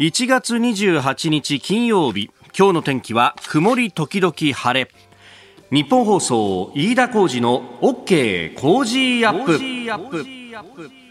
1月28日金曜日今日の天気は曇り時々晴れ。ニッポン放送飯田浩司の OK Cozy Up。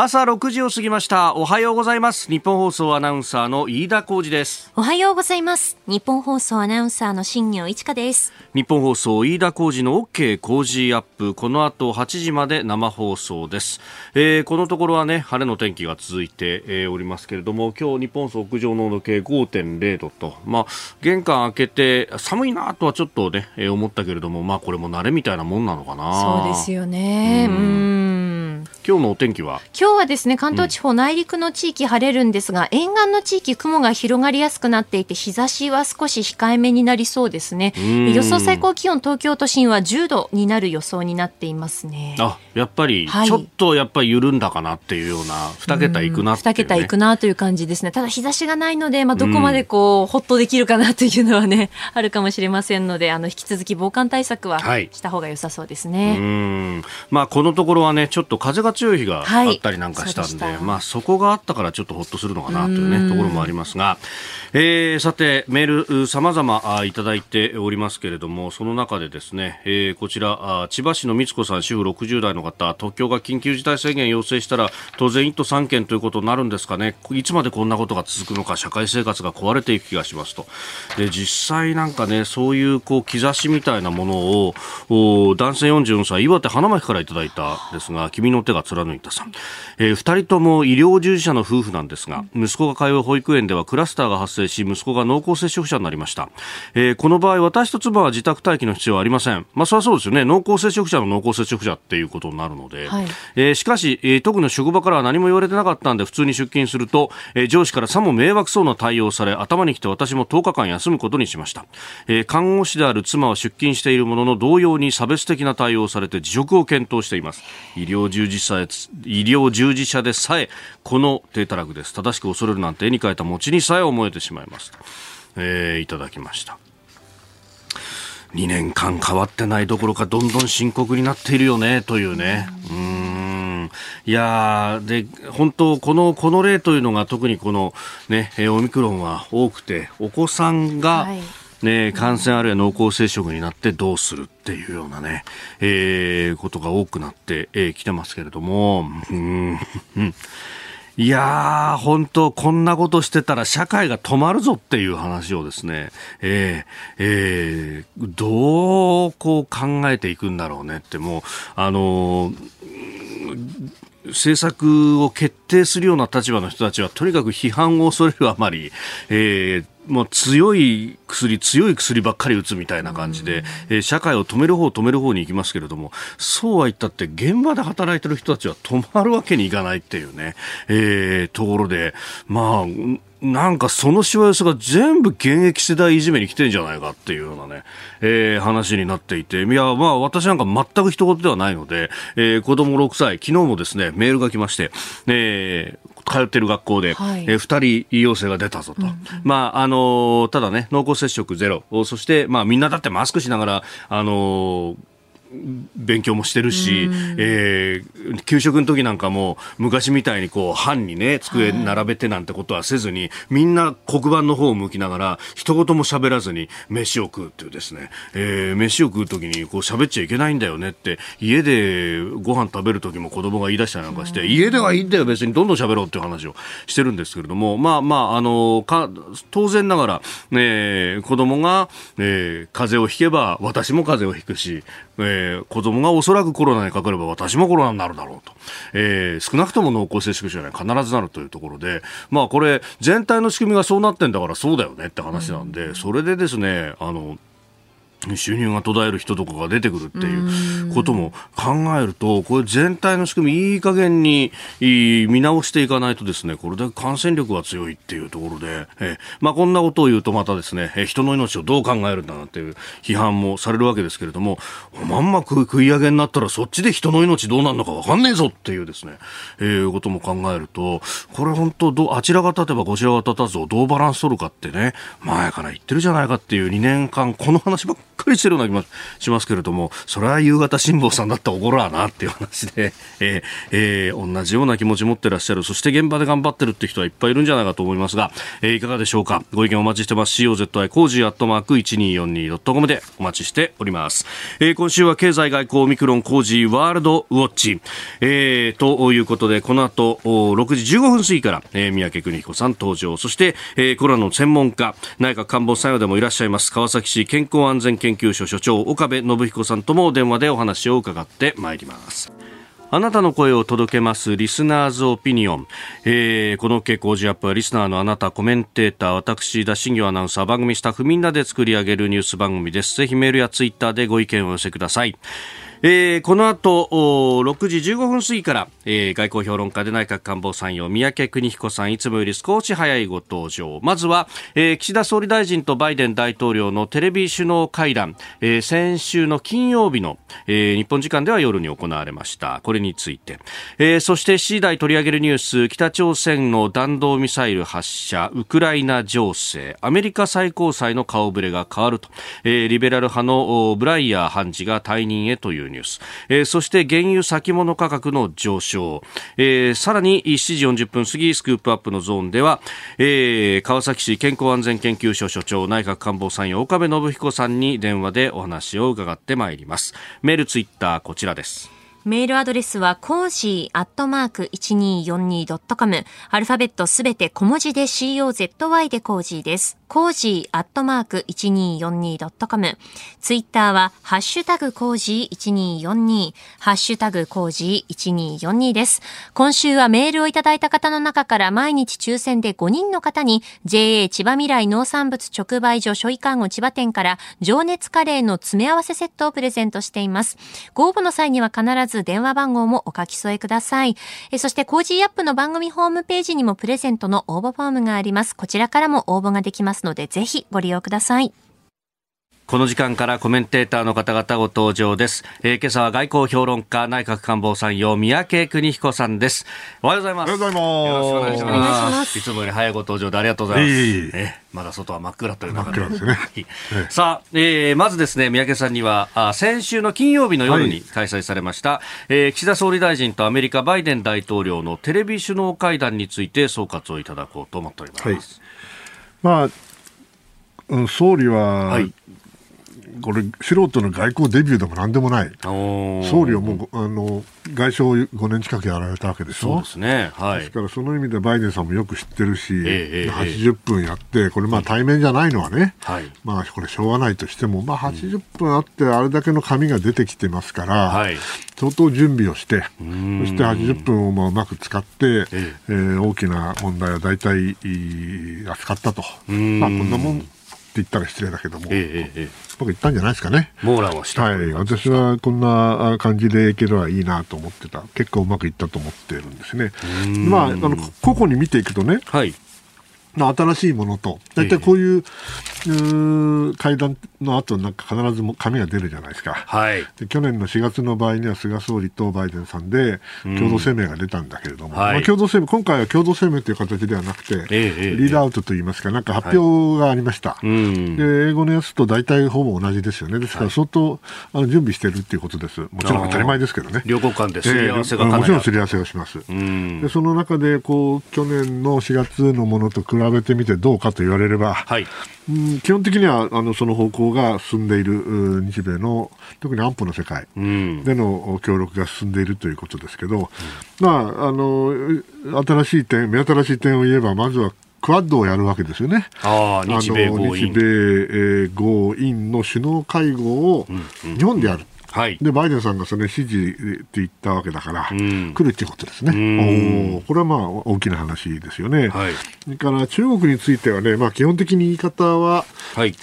朝6時を過ぎました。おはようございます。ニッポン放送アナウンサーの飯田浩司です。おはようございます。ニッポン放送アナウンサーの新行市佳です。ニッポン放送飯田浩司の OK Cozy Up。この後8時まで生放送です、えー、このところはね晴れの天気が続いて、えー、おりますけれども今日日本放送屋上の温度計5.0度と。まあ玄関開けて寒いなとはちょっとね、えー、思ったけれどもまあこれも慣れみたいなもんなのかな。そうですよね。うん。今日のお天気は？今日はですね関東地方、内陸の地域晴れるんですが、沿岸の地域雲が広がりやすくなっていて日差しは少し控えめになりそうですね。予想最高気温東京都心は10度になる予想になっていますね。あやっぱり、ちょっとやっぱり緩んだかなっていうような2桁いくなって、ね、2桁いくなという感じですね。ただ日差しがないので、まあ、どこまでこう、ほっとできるかなというのはね あるかもしれませんのであの引き続き防寒対策はした方が良さそうですね、はい、うん。まあこのところはねちょっと風が強い日があったりなんかしたんではい、まあ、そこがあったからちょっとほっとするのかなというねところもありますが、えー、さてメールさまざまいただいておりますけれどもその中でですね、えー、こちら千葉市の光子さん主婦60代の方東京が緊急事態宣言要請したら当然1都3県ということになるんですかね。いつまでこんなことが続くのか社会生活が壊れていく気がしますと。で実際なんかねそういうこう兆しみたいなものを男性44歳岩手花巻からいただいたですが君の手が貫いたさん、えー、2人とも医療従事者の夫婦なんですが息子が通う保育園ではクラスターが発生し息子が濃厚接触者になりました、えー、この場合私と妻は自宅待機の必要はありません。まあそれはそうですよね。濃厚接触者の濃厚接触者っていうことになるので、はい、えー、しかし、えー、特に職場からは何も言われてなかったんで普通に出勤すると、えー、上司からさも迷惑そうな対応され頭にきて私も10日間休むことにしました、えー、看護師である妻は出勤しているものの同様に差別的な対応をされて辞職を検討しています。医療従事者医療従事者でさえこの低たらくです。正しく恐れるなんて絵に描いた餅にさえ思えてしまいます、えー、いただきました。2年間変わってないどころかどんどん深刻になっているよねというね。うん。いやで本当このこの例というのが特にこのねオミクロンは多くてお子さんが、はい。ね、感染あるいは濃厚接触になってどうするっていうようなね、えー、ことが多くなってき、えー、てますけれども、うんいやー、本当こんなことしてたら社会が止まるぞっていう話をですね、えー、えー、どうこう考えていくんだろうねって、もう、あのー政策を決定するような立場の人たちはとにかく批判を恐れるあまり、えー、もう強い薬、強い薬ばっかり打つみたいな感じで、えー、社会を止める方、止める方に行きますけれども、そうは言ったって現場で働いてる人たちは止まるわけにいかないっていうね、えー、ところで、まあ、なんかそのしわ寄せが全部現役世代いじめに来てんじゃないかっていうようなね、えー、話になっていて、いや、まあ私なんか全く一言ではないので、えー、子供6歳、昨日もですね、メールが来まして、えー、通ってる学校で、はい、えー、2人陽性が出たぞと、うんうん、まああのー、ただね、濃厚接触ゼロ、そして、まあ、みんなだってマスクしながら、あのー勉強もしてるし、えー、給食の時なんかも昔みたいにこう班にね机並べてなんてことはせずに、はい、みんな黒板の方を向きながら一言も喋らずに飯を食うっていうですね、えー、飯を食う時にこう喋っちゃいけないんだよねって家でご飯食べる時も子供が言い出したりなんかして、家ではいいんだよ別にどんどん喋ろうっていう話をしてるんですけれどもまあまああのか当然ながら、えー、子供が、えー、風邪をひけば私も風邪をひくしえー、子供がおそらくコロナにかかれば私もコロナになるだろうと、えー、少なくとも濃厚接触者には必ずなるというところで、まあこれ全体の仕組みがそうなってんだからそうだよねって話なんで、それでですね、あの、収入が途絶える人とかが出てくるっていうことも考えると、これ全体の仕組みいい加減に見直していかないとですね、これで感染力が強いっていうところで、えまあこんなことを言うとまたですね、人の命をどう考えるんだなっていう批判もされるわけですけれども、まんま食い上げになったらそっちで人の命どうなるのかわかんねえぞっていうですね、えー、ことも考えると、これ本当ど、あちらが立てばこちらが立たずをどうバランス取るかってね、前から言ってるじゃないかっていう2年間この話ばっかりかりしてるような気もしますけれども、それは夕方辛坊さんだったら怒らなっていう話で、えーえー、同じような気持ち持ってらっしゃる、そして現場で頑張ってるって人はいっぱいいるんじゃないかと思いますが、えー、いかがでしょうか？ご意見お待ちしてます。COZY Cozy アットマーク 1242.com でお待ちしております。えー、今週は経済外交オミクロン Cozy World Watch、えー、ということで、この後6時15分過ぎから、えー、宮家邦彦さん登場、そして、えー、コロナの専門家、内閣官房参与でもいらっしゃいます川崎市健康安全研研究所所長岡部信彦さんとも電話でお話を伺ってまいります。あなたの声を届けますリスナーズオピニオン、えー、この傾向ジアップはリスナーのあなたコメンテーター私田新業アナウンサー番組スタッフみんなで作り上げるニュース番組です。ぜひメールやツイッターでご意見をお寄せください。えー、この後6時15分過ぎから、えー、外交評論家で内閣官房参与三宅邦彦さんいつもより少し早いご登場。まずは、えー、岸田総理大臣とバイデン大統領のテレビ首脳会談、えー、先週の金曜日の、えー、日本時間では夜に行われました。これについて、えー、そして7時台取り上げるニュース北朝鮮の弾道ミサイル発射ウクライナ情勢。アメリカ最高裁の顔ぶれが変わると、えー、リベラル派のブライヤー判事が退任へというニュース、えー、そして原油先物価格の上昇、えー、さらに7時40分過ぎスクープアップのゾーンでは、えー、川崎市健康安全研究所所長内閣官房参与岡部信彦さんに電話でお話を伺ってまいります。メールツイッターこちらです。メールアドレスは、コージーアットマーク 1242.com。アルファベットすべて小文字で COZY で Cozy です。 Cozy アットマーク 1242.com。ツイッターは、ハッシュタグ Cozy 1242、ハッシュタグ Cozy 1242です。今週はメールをいただいた方の中から毎日抽選で5人の方に、JA 千葉みらい農産物直売所しょいかーご千葉店から情熱カレーの詰め合わせセットをプレゼントしています。ご応募の際には必ず電話番号もお書き添えください。えそして Cozy Up の番組ホームページにもプレゼントの応募フォームがあります。こちらからも応募ができますので、ぜひご利用ください。この時間からコメンテーターの方々ご登場です。えー、今朝は外交評論家内閣官房参与宮家邦彦さんです。おはようございます。おはようございます。よろしくお願いします。いつもより早いご登場でありがとうございます。えー、まだ外は真っ暗という中で。ね。さあ、えー、まずですね、三宅さんには、あ先週の金曜日の夜に開催されました、はい、えー、岸田総理大臣とアメリカバイデン大統領のテレビ首脳会談について総括をいただこうと思っております。はい、まあ、総理は、はいこれ、素人の外交デビューでもなんでもない、総理をもうあの外相を5年近くやられたわけでしょ、そうですね、はい、ですからその意味でバイデンさんもよく知ってるし、えー、80分やって、これ、まあ対面じゃないのはね、はい、まあこれ、しょうがないとしても、まあ、80分あって、あれだけの紙が出てきてますから、はい、相当準備をして、そして80分をまあうまく使って、えー、えー、大きな問題は大体扱ったと、まあ、こんなもん言ったら失礼だけども、えええ僕言ったんじゃないですかね。網羅をした。はい。私はこんな感じでいければいいなと思ってた。結構うまくいったと思ってるんですね。まあ、あの、個々に見ていくとね、はい。新しいものと、大体こういう、う会談の後なんか必ず紙が出るじゃないですか、はい、で去年の4月の場合には菅総理とバイデンさんで共同声明が出たんだけれども、うんまあ、共同声明今回は共同声明という形ではなくて、リードアウトといいますか、なんか発表がありました、はい、で英語のやつと大体ほぼ同じですよね、ですから相当あの準備しているということです、もちろん当たり前ですけどね、両国間ですり合わせが、えー、もちろんすり合わせをします、でその中でこう去年の4月のものと比べてみてどうかと言われれば、はい、うん基本的にはあのその方向が進んでいる日米の特に安保の世界での協力が進んでいるということですけど、うん、まあ、あの新しい点、目新しい点を言えばまずはクアッドをやるわけですよね。あ日米豪印日米、豪印の首脳会合を日本でやる。うんはい、でバイデンさんがそれ指示って言ったわけだから、うん、来るっていうことですね、おこれはまあ大きな話ですよね、はい、それから中国についてはね、まあ、基本的に言い方は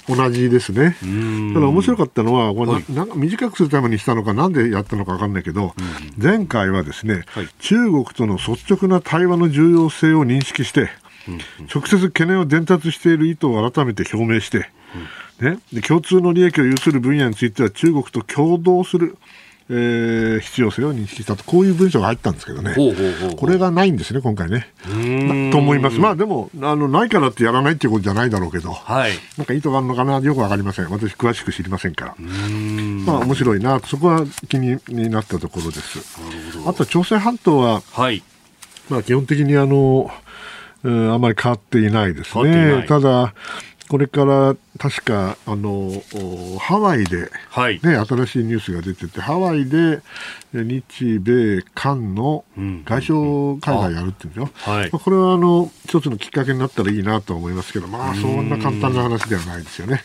同じですね、はい、ただ面白かったのは、これ、はい、なんか短くするためにしたのか、なんでやったのか分かんないけど、うん、前回はですね、中国との率直な対話の重要性を認識して、うん、直接懸念を伝達している意図を改めて表明して、ね、で共通の利益を有する分野については中国と共同するえー、必要性を認識したと、こういう文章が入ったんですけどね、ほうほうほうこれがないんですね、今回ね。と思います。まあでもあの、ないからってやらないっていうことじゃないだろうけど、はい、なんか意図があるのかな、よくわかりません。私、詳しく知りませんから。まあ面白いな、そこは気になったところです。あと、朝鮮半島は、はい、まあ基本的にあの、うん、あまり変わっていないですね。ただ、これから確かあのハワイで、ね、はい、新しいニュースが出ててハワイで日米韓の外相会談やるっていうんですよ、うん。はい、これはあの一つのきっかけになったらいいなと思いますけど、まあ、そんな簡単な話ではないですよね。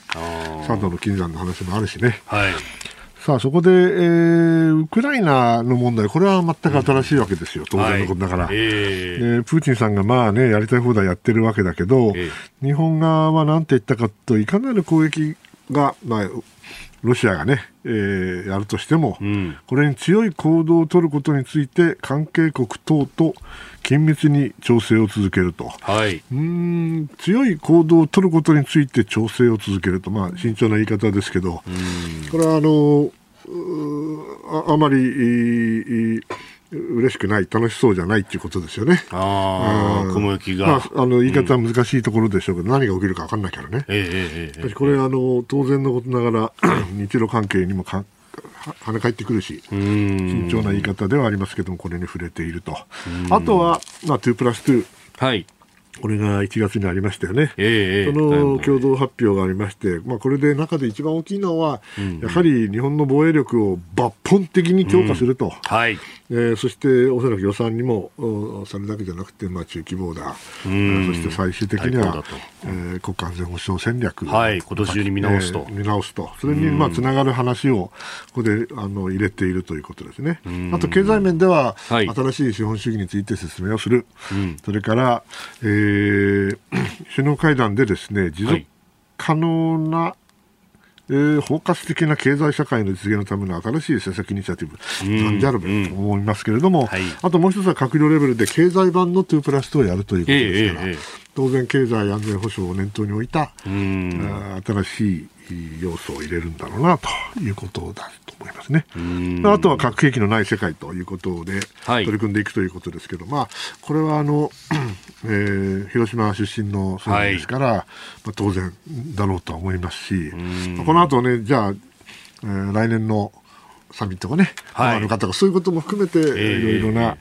佐藤の金山の話もあるしね。はいさあ、そこで、えー、ウクライナの問題、これは全く新しいわけですよ、当然のことだから、はい、えー、え。ー、プーチンさんがまあね、やりたい放題やってるわけだけど、えー、日本側は何て言ったかと、いかなる攻撃が、まあ、ロシアがね、えー、やるとしても、うん、これに強い行動を取ることについて関係国等と緊密に調整を続けると、はい、うん強い行動を取ることについて調整を続けると、まあ、慎重な言い方ですけど、これはあのああまり嬉しくない、楽しそうじゃないっていうことですよね。ああ、雲行きが、まあ。あの、言い方は難しいところでしょうけど、うん、何が起きるか分かんないからね。ええええ、これ、あの、当然のことながら、日露関係にもか跳ね返ってくるし、慎重な言い方ではありますけども、これに触れていると。あとは、まあ、2プラス2。はい。これが1月にありましたよね、えー、その共同発表がありまして、まあ、これで中で一番大きいのは、うん、やはり日本の防衛力を抜本的に強化すると、うん、はいえー、そしておそらく予算にもそれだけじゃなくて、まあ、中規模だ、うん、そして最終的には、えー、国家安全保障戦略、はい、今年中に見直すと、えー、見直すと、それにまあつながる話をここであの入れているということですね。あと経済面では、はい、新しい資本主義について説明をする、それから、えーえー、首脳会談でですね持続可能な、はいえー、包括的な経済社会の実現のための新しい政策イニシアティブなんであるべきと思いますけれども、はい、あともう一つは閣僚レベルで経済版の2プラス2をやるということですから、えーえー、当然経済安全保障を念頭に置いた新しい要素を入れるんだろうなということだと思いますね。あとは核兵器のない世界ということで取り組んでいくということですけど、はい、まあ、これはあの、えー、広島出身の総理ですから、はい、まあ、当然だろうとは思いますし、この後ね、じゃあ、えー、来年のサミットがね、はい、の方がそういうことも含めて、いろいろな、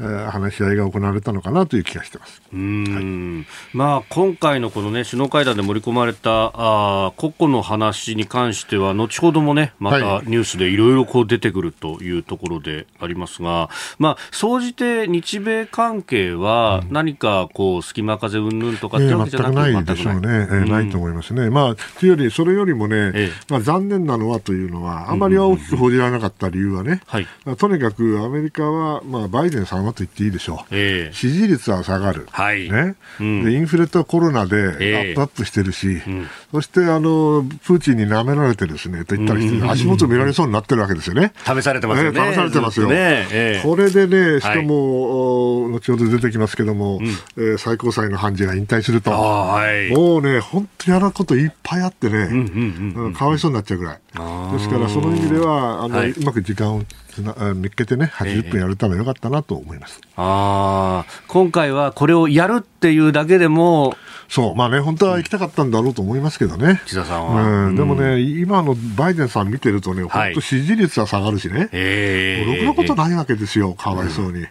えー、話し合いが行われたのかなという気がしてます。うん、はい、まあ、今回のこの、ね、首脳会談で盛り込まれたあ個々の話に関しては、後ほどもね、またニュースでいろいろ出てくるというところでありますが、はい、まあ、総じて日米関係は何かこう隙間風云々とかってわけじゃなく、えー、ないでしょうね、えー、ないと思いますね。まあ、というより、それよりもね、えー、まあ、残念なのはというのは、あまり大きく報じられなかった理由はね、はい、とにかくアメリカは、まあ、バイデンさんはと言っていいでしょう、えー、支持率は下がる、はい。ね。うん、でインフレとコロナでアップアップしてるし、えーそしてあのプーチンに舐められてですねと言ったら、足元見られそうになってるわけですよね。試されてますよね。試されてますよ。ねえ。ー、これでね、しかも、はい、後ほど出てきますけども、うん、えー、最高裁の判事が引退すると、はい、もうね、本当にやることいっぱいあってね、うんうんうん、かわいそうになっちゃうぐらい。ですから、その意味では、あの、はい、うまく時間をつな見っけてね、80分やるためよかったなと思います。えー、あ今回はこれをやるっていうだけでも、そう、まあね、本当は行きたかったんだろうと思いますけどね。岸田さんは。うん、でもね、今のバイデンさん見てるとね、本当支持率は下がるしね。ええろくなことないわけですよ、かわいそうに。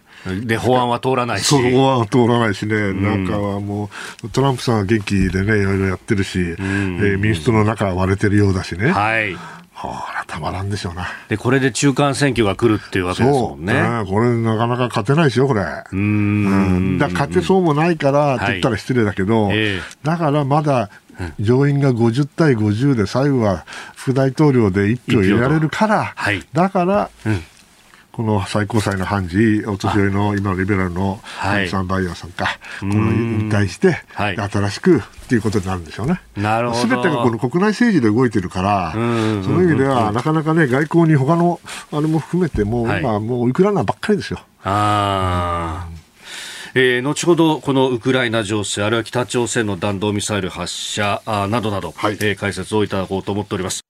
で、法案は通らないし。法案は通らないしね、中はもう、トランプさんは元気でね、いろいろやってるし、えー、民主党の中は割れてるようだしね。はい。ほら、たまらんでしょうな。で、これで中間選挙が来るっていうわけですもんね。そう、これなかなか勝てないですよ、これ。うん。だ勝てそうもないからって言ったら失礼だけど、はいえー、だからまだ上院が50対50で最後は副大統領で1票入れられるから、はい、だから、うんこの最高裁の判事、お年寄りの今のリベラルのアンサン・バイヤーさんか、この引退して、新しくっていうことになるんでしょうね。なるほど。すべてがこの国内政治で動いてるから、その意味では、なかなかね、外交に他のあれも含めて、もう今、もうウクライナばっかりですよ。ああ。えー、後ほどこのウクライナ情勢あるいは北朝鮮の弾道ミサイル発射などなど、はい、えー、解説をいただこうと思っております。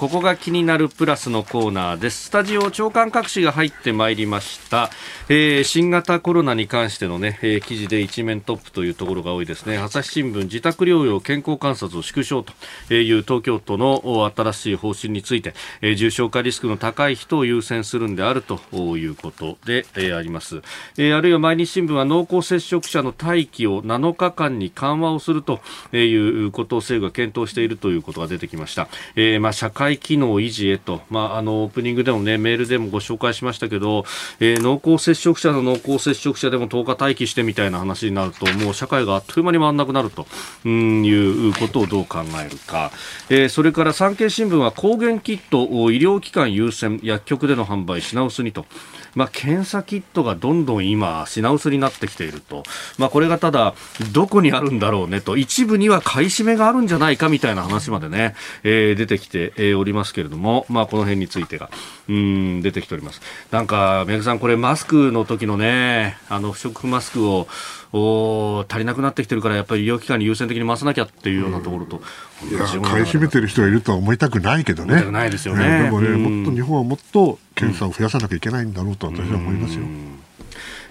ここが気になるプラスのコーナーです。スタジオ長官各紙が入ってまいりました、えー、新型コロナに関してのね、えー、記事で一面トップというところが多いですね。朝日新聞自宅療養健康観察を縮小という東京都の新しい方針について、えー、重症化リスクの高い人を優先するんであるということで、え、あります、えー、あるいは毎日新聞は濃厚接触者の待機を7日間に緩和をするということを政府が検討しているということが出てきました、えー、まあ社会機能維持へと、まあ、あのオープニングでも、ね、メールでもご紹介しましたけど、えー、濃厚接触者の濃厚接触者でも10日待機してみたいな話になるともう社会があっという間に回らなくなると。いうことをどう考えるか、えー、それから産経新聞は抗原キットを医療機関優先薬局での販売品薄にと。まあ、検査キットがどんどん今、品薄になってきていると、まあ、これがただ、どこにあるんだろうねと、一部には買い占めがあるんじゃないかみたいな話までね、えー、出てきて、え、おりますけれども、まあ、この辺についてが、うん、出てきております。なんか、宮さん、これ、マスクの時のね、あの、不織布マスクを、お足りなくなってきてるからやっぱり医療機関に優先的に回さなきゃっていうようなところと、うん、いや買い占めてる人がいるとは思いたくないけどね。ないですよね、えー、でもね、もっと日本はもっと検査を増やさなきゃいけないんだろうと私は思いますよ。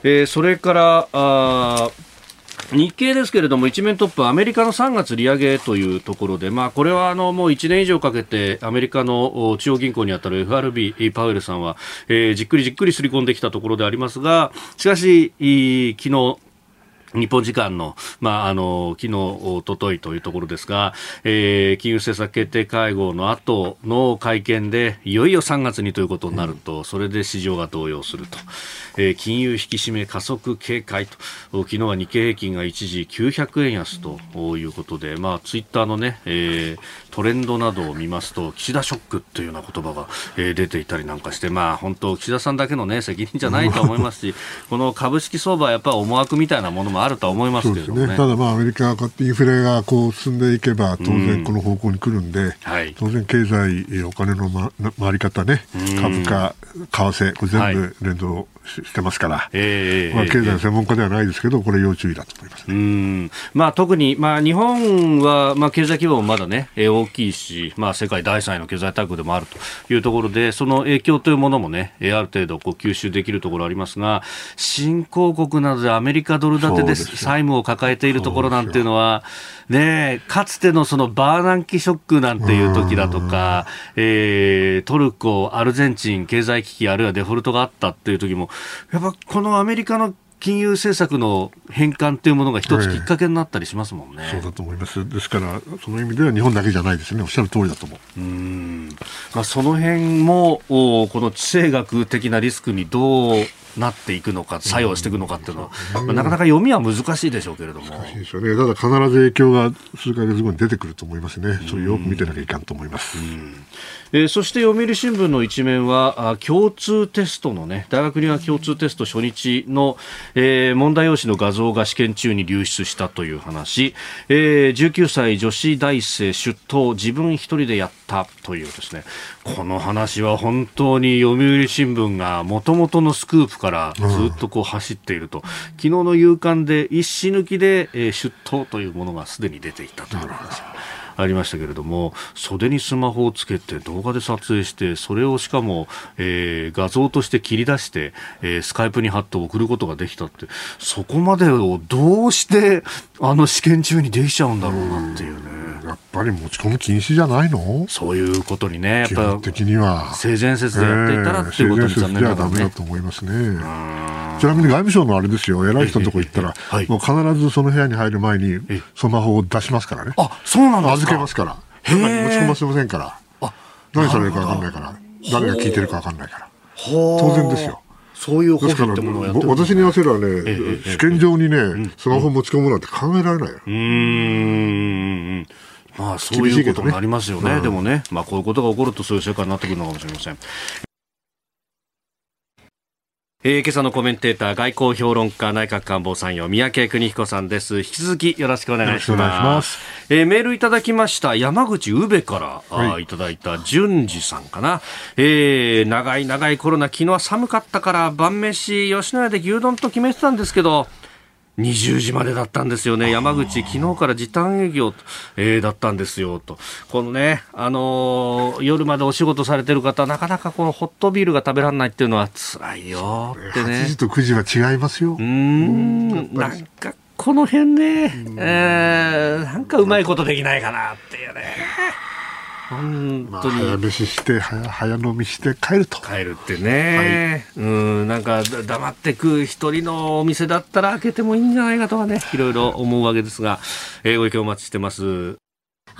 えー、それからあ日経ですけれども、一面トップ、アメリカの3月利上げというところで、まあ、これはあのもう1年以上かけて、アメリカの中央銀行にあたる FRB、パウエルさんは、えー、じっくりじっくりすり込んできたところでありますが、しかし、昨日日本時間の、まあ、あの、昨日、おとといというところですが、えー、金融政策決定会合の後の会見で、いよいよ3月にということになると、それで市場が動揺すると。えー、金融引き締め加速警戒と、昨日は日経平均が一時900円安ということで、まあ、ツイッターのね、えー、トレンドなどを見ますと、岸田ショックというような言葉が、えー、出ていたりなんかして、まあ、本当、岸田さんだけのね、責任じゃないと思いますし、この株式相場はやっぱり思惑みたいなものもあるとは思いますけどね。ね。ただ、まあ、アメリカインフレがこう進んでいけば、当然この方向に来るんで、うん。はい、当然経済、お金の、ま、回り方ね、株価、為替、これ全部連動してますから、えー、まあ、経済の専門家ではないですけど、これ要注意だと思います、ね、うん。まあ、特に、まあ、日本は、まあ、経済規模もまだね、大きいし、まあ、世界第3位の経済大国でもあるというところで、その影響というものもね、ある程度こう吸収できるところありますが、新興国などでアメリカドル建てで債務を抱えているところなんていうのは、ね、かつてのそのバーナンキショックなんていう時だとか、えー、トルコ、アルゼンチン経済危機あるいはデフォルトがあったっていう時もやっぱこのアメリカの金融政策の変換というものが一つきっかけになったりしますもんね、そうだと思います、ですから、その意味では日本だけじゃないですね、おっしゃる通りだと思う。うん。まあ、その辺もこの地政学的なリスクにどうなっていくのか、作用していくのかっていうのは、まあ、なかなか読みは難しいでしょうけれども。難しいですよね。ただ必ず影響が数か月後に出てくると思いますね。それよく見てなきゃいかんと思います。えー、そして読売新聞の一面はあ共通テストのね大学には共通テスト初日の、えー、問題用紙の画像が試験中に流出したという話、えー、19歳女子大生出頭自分一人でやったというですね。この話は本当に読売新聞がもともとのスクープからずっとこう走っていると、うん、昨日の夕刊で一紙抜きで、えー、出頭というものがすでに出ていたという話。ありましたけれども袖にスマホをつけて動画で撮影してそれをしかも、えー、画像として切り出して、えー、スカイプに貼って送ることができたってそこまでをどうしてあの試験中にできちゃうんだろうなっていうね。やっぱり持ち込む禁止じゃないの？そういうことにね、やっぱ的には。性善説でやっていたらっていうことに残念ながら、ね、だと思いますね。ちなみに外務省のあれですよ、偉い人のとこ行ったら、はい、もう必ずその部屋に入る前にスマホを出しますからね。あ、そうなんですけますから。持ち込ませませんから。何されるか分かんないから。誰が聞いてるか分かんないから。当然ですよ。そういうですから私に言わせればね、試験場にね、スマホ持ち込むなんて考えられないよ。うん。まあ、そういうことになりますよね。でもね、まあ、こういうことが起こるとそういう世界になってくるのかもしれません。えー、今朝のコメンテーター外交評論家内閣官房参与三宅邦彦さんです。引き続きよろしくお願いします。えー、メールいただきました山口宇部から、はい、あいただいた淳二さんかな、えー、長い長いコロナ昨日は寒かったから晩飯吉野家で牛丼と決めてたんですけど20時までだったんですよね、山口、昨日から時短営業、えー、だったんですよと、このね、あのー、夜までお仕事されてる方、なかなかこのホットビールが食べられないっていうのは辛いよってね。8時と9時は違いますよ。うん、なんかこの辺ね、えー、なんかうまいことできないかなっていうね。本当に、まあ、早飯して早早飲みして帰ると。帰るってね、はい、うんなんか黙って食う一人のお店だったら開けてもいいんじゃないかとはねいろいろ思うわけですが、えー、ご意見お待ちしてます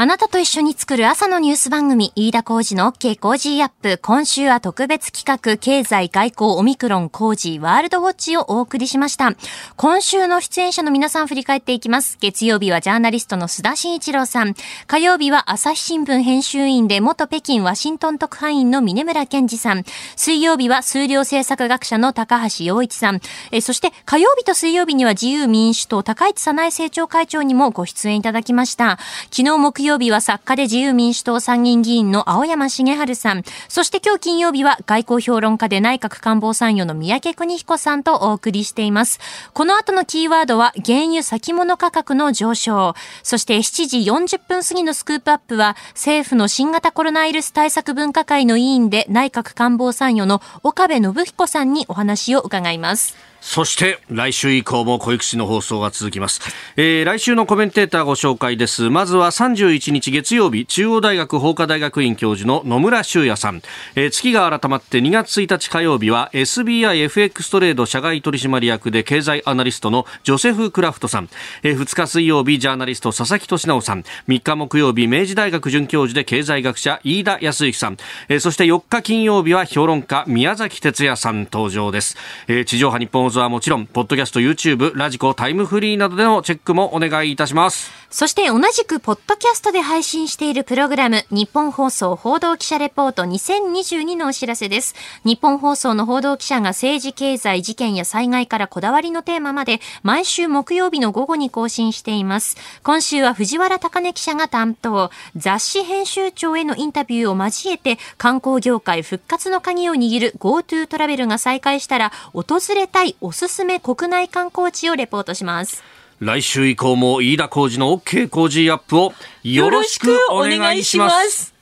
あなたと一緒に作る朝のニュース番組、飯田浩二の OK 工事アップ。今週は特別企画、経済外交オミクロン工事ワールドウォッチをお送りしました。今週の出演者の皆さん振り返っていきます。月曜日はジャーナリストの須田慎一郎さん。火曜日は朝日新聞編集員で元北京ワシントン特派員の峰村健二さん。水曜日は数量政策学者の高橋洋一さん。えそして火曜日と水曜日には自由民主党高市早苗政調会長にもご出演いただきました。昨日木曜曜日は作家で自由民主党参議院議員の青山茂春さん、そして今日金曜日は外交評論家で内閣官房参与の三宅邦彦さんとお送りしています。この後のキーワードは原油先物価格の上昇、そして7時40分過ぎのスクープアップは政府の新型コロナウイルス対策分科会の委員で内閣官房参与の岡部信彦さんにお話を伺います。そして来週以降も小雪市の放送が続きます、えー、来週のコメンテーターご紹介です。まずは31日月曜日中央大学法科大学院教授の野村修也さん、えー、月が改まって2月1日火曜日は SBIFX トレード社外取締役で経済アナリストのジョセフ・クラフトさん、えー、2日水曜日ジャーナリスト佐々木俊直さん。3日木曜日明治大学准教授で経済学者飯田康之さん、えー、そして4日金曜日は評論家宮崎哲也さん登場です、えー、地上波日本放送はもちろん、ポッドキャスト、YouTube、ラジコ、タイムフリーなどでのチェックもお願いいたします。そして同じくポッドキャストで配信しているプログラム、日本放送報道記者レポート2022のお知らせです。日本放送の報道記者が政治、経済、事件や災害からこだわりのテーマまで、毎週木曜日の午後に更新しています。今週は藤原貴根記者が担当、雑誌編集長へのインタビューを交えて、観光業界復活の鍵を握る GoTo トラベルが再開したら、訪れたいおすすめ国内観光地をレポートします。来週以降も飯田浩二の OK 工事アップをよろしくお願いします。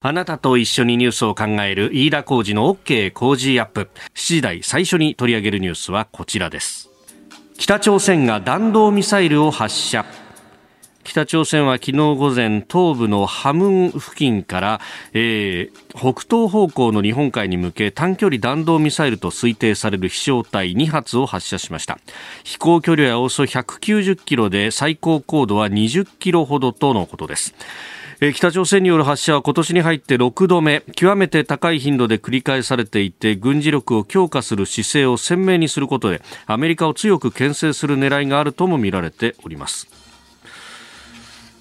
あなたと一緒にニュースを考える飯田浩二の OK 工事アップ。7時台最初に取り上げるニュースはこちらです。北朝鮮が弾道ミサイルを発射。北朝鮮は昨日午前東部のハムン付近から、えー、北東方向の日本海に向け短距離弾道ミサイルと推定される飛翔体2発を発射しました。飛行距離はおよそ190キロで最高高度は20キロほどとのことです。北朝鮮による発射は今年に入って6度目。極めて高い頻度で繰り返されていて軍事力を強化する姿勢を鮮明にすることでアメリカを強く牽制する狙いがあるとも見られております。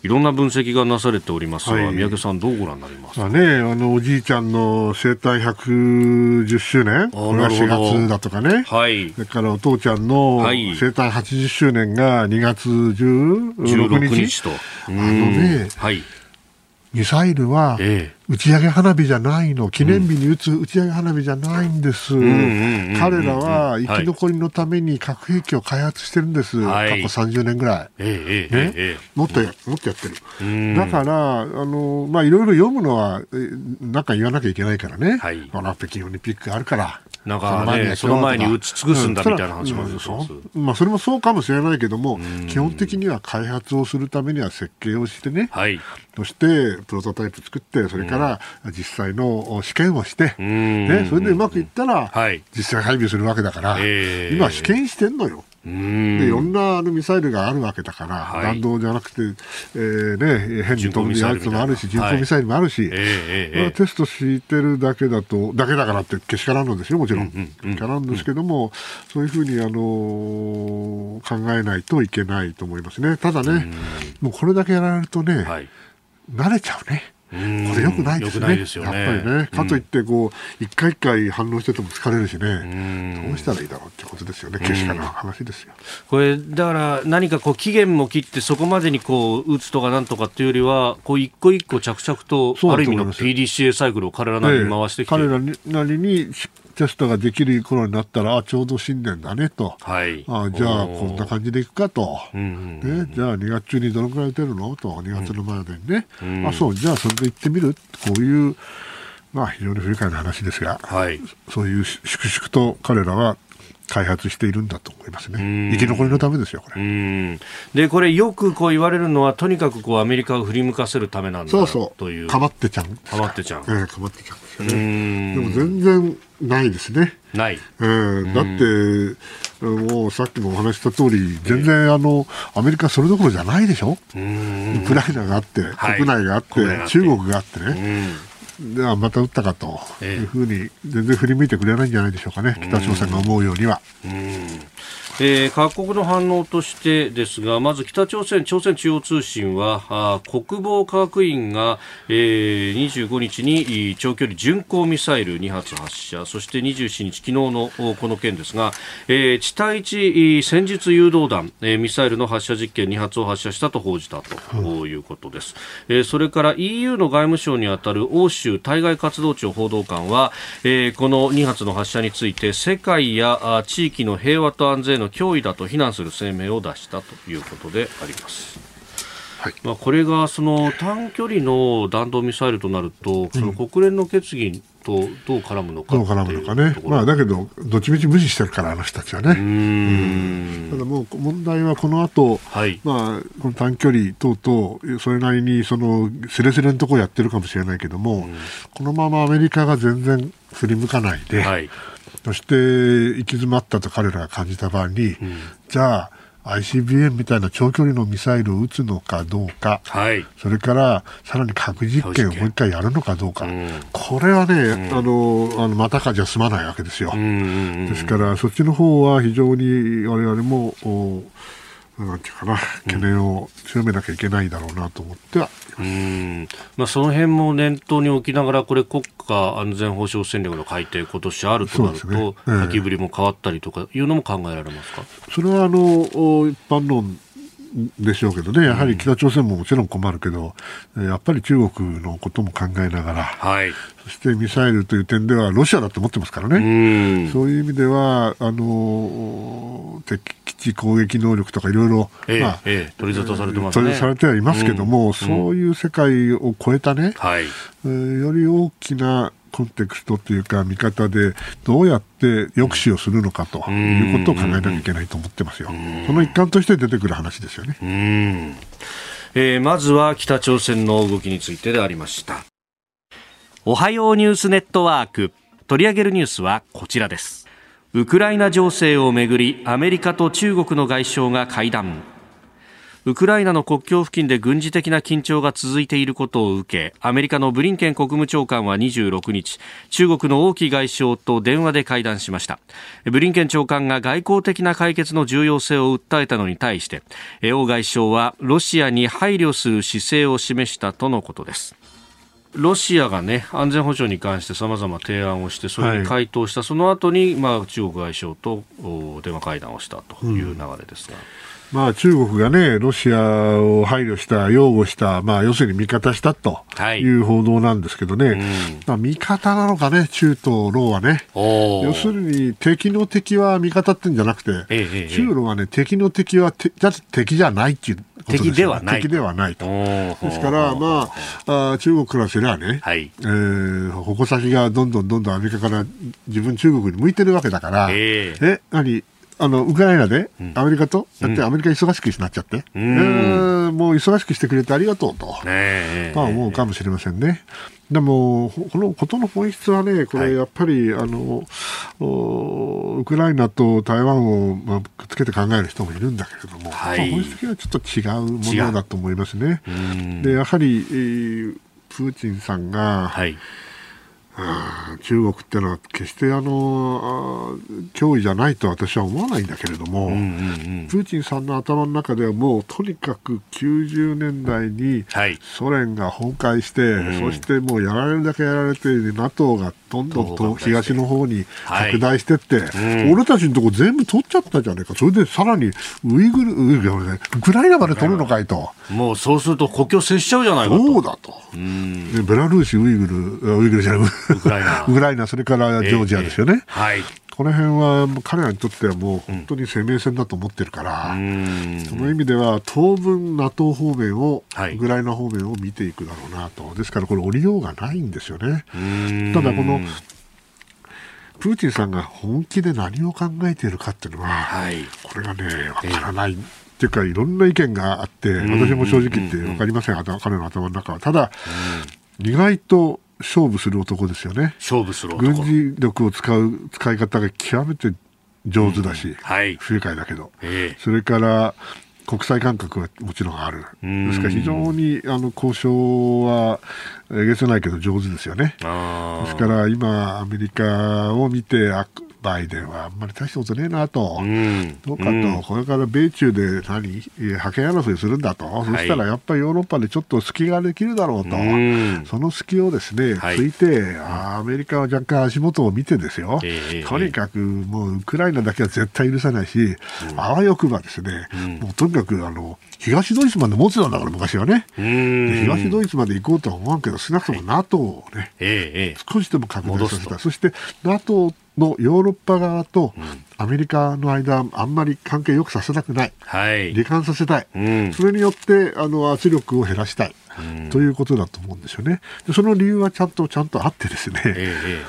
いろんな分析がなされておりますが、はい、宮家さん、どうご覧になります？か、ね、あのおじいちゃんの生誕110周年、これが4月だとかね、はい、それからお父ちゃんの生誕80周年が2月16日。日と。あのね、はいミサイルは打ち上げ花火じゃないの、記念日に打つ打ち上げ花火じゃないんです、彼らは生き残りのために核兵器を開発してるんです、はい、過去30年ぐらい、ね、もっとやもっとやってる、だからあの、まあ、いろいろ読むのは、なんか言わなきゃいけないからね、はい、北京オリンピックがあるから。なんかね、その前に打ち尽くすんだみたいな話もある、うん、まあ、それもそうかもしれないけども、基本的には開発をするためには設計をしてね、はい、そしてプロトタイプ作って、それから実際の試験をして、ね、それでうまくいったら、実際配備するわけだから、今、試験してんのよ。でいろんなあのミサイルがあるわけだから、はい、弾道じゃなくて、えーね、変に飛ぶやつもあるし、人工ミサイルもあるし、はい。えー、テストしてるだけだと、だけだからってけしからんのですよ、もちろん。けしからんですけども、そういうふうに、あのー、考えないといけないと思いますね。ただね、もうこれだけやられるとね、はい、慣れちゃうね。これよくないですね。すねやっぱりね。かといって、こう、一回一回反応してても疲れるしね。どうしたらいいだろうってことですよね。けしからん話ですよ。これ、だから何かこう期限も切ってそこまでにこう、打つとかなんとかっていうよりは、こう、一個一個着々と、ある意味の PDCA サイクルを彼らなりに回してきて、彼らなりにテストができる頃になったら、あちょうど新年だねと、はい、あじゃあ、こんな感じでいくかと、ね、じゃあ2月中にどのくらい打てるのと、2月の前でね、うん、あそう、じゃあそれで行ってみる、こういう、まあ、非常に不愉快な話ですが、はい、そういう粛々と彼らは開発しているんだと思いますね。生き残りのためですよ、これ。で、これよくこう言われるのは、とにかくこうアメリカを振り向かせるためなんだそうそう。という。かまってちゃん。か。まってちゃん。ええかまってちゃんですよね。でも全然ないですね。ない。えー、だって、もうさっきもお話した通り、全然あの、アメリカそれどころじゃないでしょ？ウクライナがあって、国内があって、中国があってね。ではまた撃ったかというふうに全然振り向いてくれないんじゃないでしょうかね、北朝鮮が思うようには。えー、各国の反応としてですが、まず北朝鮮、朝鮮中央通信は、あ国防科学院が、えー、25日に長距離巡航ミサイル2発発射、そして27日、昨日のこの件ですが、えー、地対地戦術誘導弾、えー、ミサイルの発射実験2発を発射したと報じたということです。うん、えー、それから EU の外務省にあたる欧州対外活動庁報道官は、えー、この2発の発射について世界や地域の平和と安全の脅威だと非難する声明を出したということであります。はい、まあ、これがその短距離の弾道ミサイルとなると、その国連の決議とどう絡むのか、どう絡むのかね、まあ、だけど、どっちみち無視してるから、あの人たちはね。うん。ただもう問題はこの後、はい、まあこの短距離等々、それなりにそのすれすれのところやってるかもしれないけども、このままアメリカが全然振り向かないで、はいそして行き詰まったと彼らが感じた場合に、うん、じゃあ ICBM みたいな長距離のミサイルを撃つのかどうか、はい、それからさらに核実験をもう一回やるのかどうか、うん、これはね、うん、あのあのまたかじゃ済まないわけですよ。ですから、そっちの方は非常に我々もなんていうかな、懸念を強めなきゃいけないだろうなと思っては、うん、まあ、その辺も念頭に置きながら、これ、国家安全保障戦略の改定、今年あるとなると、ね。えー、きぶりも変わったりとかいうのも考えられますか？それはあの一般論でしょうけどね、やはり北朝鮮ももちろん困るけど、うん、やっぱり中国のことも考えながら、はい、そしてミサイルという点ではロシアだと思ってますからね、うそういう意味では、あの敵基地攻撃能力とかいろいろ、まあええ、取り沙汰されてます、ね、取り沙汰されてはいますけども、うん、そういう世界を超えたね、はい、より大きなコンテクストというか見方でどうやって抑止をするのかということを考えなきゃいけないと思ってますよ。その一環として出てくる話ですよね。えー、まずは北朝鮮の動きについてでありました。おはようニュースネットワーク取り上げるニュースはこちらです。ウクライナ情勢をめぐりアメリカと中国の外相が会談。ウクライナの国境付近で軍事的な緊張が続いていることを受けアメリカのブリンケン国務長官は26日中国の王毅外相と電話で会談しました。ブリンケン長官が外交的な解決の重要性を訴えたのに対して王外相はロシアに配慮する姿勢を示したとのことです。ロシアが、ね、安全保障に関してさまざま提案をしてそれに回答した、はい、その後にまに、あ、中国外相と電話会談をしたという流れですが。うんまあ、中国がね、ロシアを配慮した、擁護した、まあ、要するに味方したとい。う報道なんですけどね、はいうん、まあ、味方なのかね、中東、ロはね、要するに敵の敵は味方ってんじゃなくて、ええ、中ロはね、敵の敵は敵じゃないっていうことでね、敵ではない。敵ではないと。ですから、まあ、あ中国からすればね、はい、えー、矛先がどんどんどんどんアメリカから自分、中国に向いてるわけだから、えー、え何？あの、ウクライナで、アメリカと、だってアメリカ忙しくなっちゃって、うん、えー、もう忙しくしてくれてありがとうと、まあ思うかもしれませんね。でも、このことの本質はね、これやっぱり、はい、あの、ウクライナと台湾を、まあ、くっつけて考える人もいるんだけれども、はい、まあ、本質的にはちょっと違うものだと思いますね。で、やはり、えー、プーチンさんが、はい中国っていうのは決してあの脅威じゃないと私は思わないんだけれども、うんうんうん、プーチンさんの頭の中ではもうとにかく90年代にソ連が崩壊して、はい、そしてもうやられるだけやられて NATO がどんどんと東の方に拡大してって、はいうん、俺たちのとこ全部取っちゃったじゃねえか、それでさらにウイグル、ウイグル、ね、ウクライナまで取るのかいと。もうそうすると国境接しちゃうじゃないかと。そうだと。でベラルーシ、ウイグル、ウイグルじゃない、ウクライナ、ウクライナそれからジョージアですよね。えーえ。ー、はいこの辺は彼らにとってはもう本当に生命線だと思ってるから、うん、その意味では当分 NATO 方面を、はい、ウクライナ方面を見ていくだろうなと。ですからこれ降りようがないんですよね。ただこのプーチンさんが本気で何を考えているかっていうのは、はい、これがねわからない。っていうかいろんな意見があって私も正直言って分かりません、彼の頭の中は。ただ、意外と勝負する男ですよね。勝負する軍事力を使う使い方が極めて上手だし、うん、はい、不愉快だけど、えー、それから国際感覚はもちろんある。ですから非常にあの交渉はえげつないけど上手ですよね。ですから今アメリカを見てバイデンはあんまり大したことねえなと、うん、どうかと、うん、これから米中で何、覇権争いするんだと、はい、そしたらやっぱりヨーロッパでちょっと隙ができるだろうと、うん、その隙をですね、はい、ついて、アメリカは若干足元を見てですよ、えー、とにかくもうウクライナだけは絶対許さないし、あわよくばですね、もうとにかくあの東ドイツまで持つんだから、昔はね。東ドイツまで行こうとは思うけど、少なくとも NATO をね、はい、少しでも拡大させた。そして NATO のヨーロッパ側とアメリカの間、あんまり関係よくさせたくない、はい、離間させたい、うん、それによってあの圧力を減らしたい、うん、ということだと思うんですよね。でその理由はちゃんとちゃんとあってですね、えー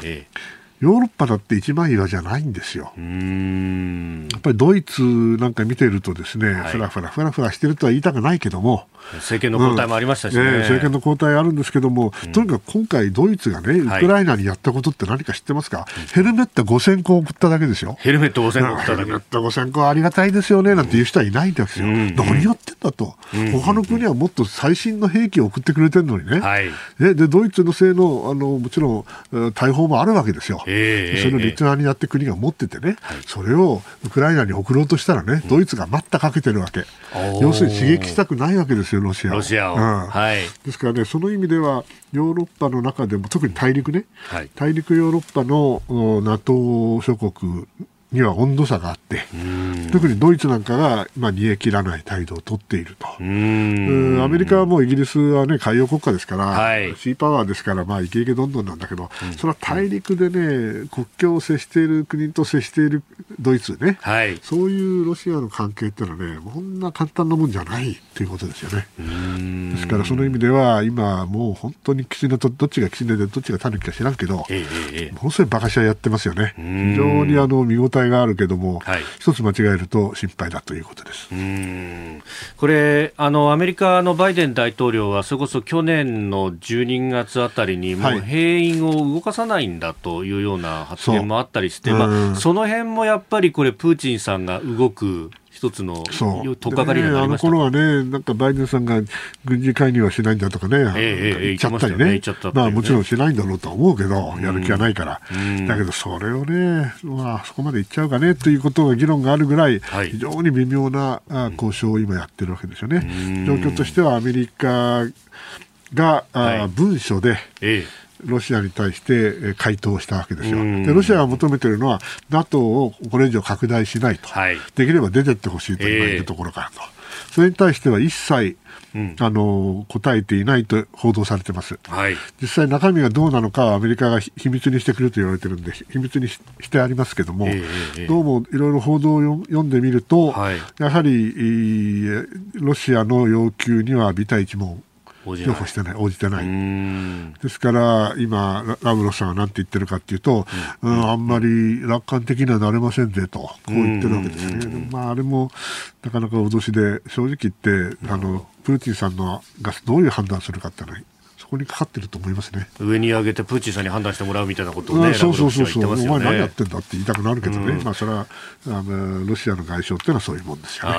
えーヨーロッパだって一枚岩じゃないんですよ。やっぱりドイツなんか見てるとですね、はい、ふらふらふらふらしてるとは言いたくないけども、政権の交代もありましたし、ね。うん、政権の交代あるんですけども、うん、とにかく今回ドイツがね、ウクライナにやったことって何か知ってますか、はい、ヘルメット5000個送っただけですよ。ヘルメット5000個送っただけ。ヘルメット5000個ありがたいですよね、なんていう人はいないんですよ。うん、何やってんだと、他の国はもっと最新の兵器を送ってくれてるのにね。はい、でドイツの製のあのもちろん大砲もあるわけですよ。えー、それをリトアニアって国が持っててね、はい、それをウクライナに送ろうとしたらね、ドイツが待ったかけてるわけ。要するに刺激したくないわけですよ、ロシアを。ロシアを、うん、はい、ですからね、その意味では、ヨーロッパの中でも、特に大陸ね、はい、大陸ヨーロッパの NATO 諸国には温度差があって、特にドイツなんかが、まあ、煮え切らない態度を取っていると。アメリカはもうイギリスは、ね、海洋国家ですから、はい、シーパワーですから、まあ、イケイケどんどんなんだけど、うん、それは大陸でね、国境を接している国と接しているドイツね、はい、そういうロシアの関係っていうのはね、こんな簡単なもんじゃないということですよね。ですから、その意味では、今、もう本当にきつねと、どっちがきつねでどっちがタヌキか知らんけど、ええ、ものすごい馬鹿し合いやってますよね。非常にあの見応えがあるけども、はい、一つ間違えると心配だということです。これあの、アメリカのバイデン大統領は、それこそ去年の12月あたりに、もう兵員を動かさないんだというような発言もあったりして、そ,、まあ、その辺もやっぱりこれ、プーチンさんが動く一つのとっかかりになりました、ね、あの頃はね、なんかバイデンさんが軍事介入はしないんだとかね、えー、言っちゃったりね、ね。まあ、もちろんしないんだろうとは思うけど、やる気はないから、だけどそれをね、まあ、そこまでいっちゃうかねということが議論があるぐらい、非常に微妙な交渉を今やってるわけですよね。状況としてはアメリカが、はい、文書で、ええロシアに対して回答したわけですよ。でロシアが求めているのは NATO をこれ以上拡大しないと、はい、できれば出てってほしいと言われるところからと、えー、それに対しては一切うん、あの答えていないと報道されてます、はい、実際、中身がどうなのかはアメリカが秘密にしてくると言われてるんで秘密にしてありますけども、えー、どうもいろいろ報道を読んでみると、はい、やはりロシアの要求には微体一問譲歩してない、応じてない。ですから、今、ラブロさんは何て言ってるかっていうと、うん、あんまり楽観的にはなれませんぜと、こう言ってるわけですね。まあ、あれも、なかなか脅しで、正直言って、あの、プーチンさんのがどういう判断するかってのはこにかかってると思いますね。上に上げてプーチンさんに判断してもらうみたいなことをね、そうそうそうそう、ね、お前何やってんだって言いたくなるけどね、うん、まあ、それはあのロシアの外相っていうのはそういうもんですよね。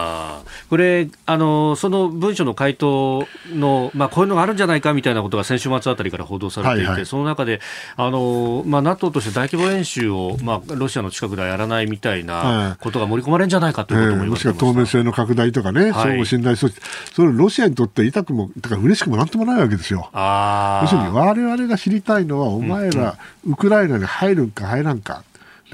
これあの、その文書の回答の、まあ、こういうのがあるんじゃないかみたいなことが先週末あたりから報道されていて、はいはい、その中であの、まあ、NATO として大規模演習を、まあ、ロシアの近くではやらないみたいなことが盛り込まれるんじゃないかということももしくは透明性の拡大とかね、はい、相互信頼措置、それロシアにとって痛くも、だから嬉しくもなんともないわけですよ。あ要するに我々が知りたいのはお前ら、ウクライナに入るんか入らんか。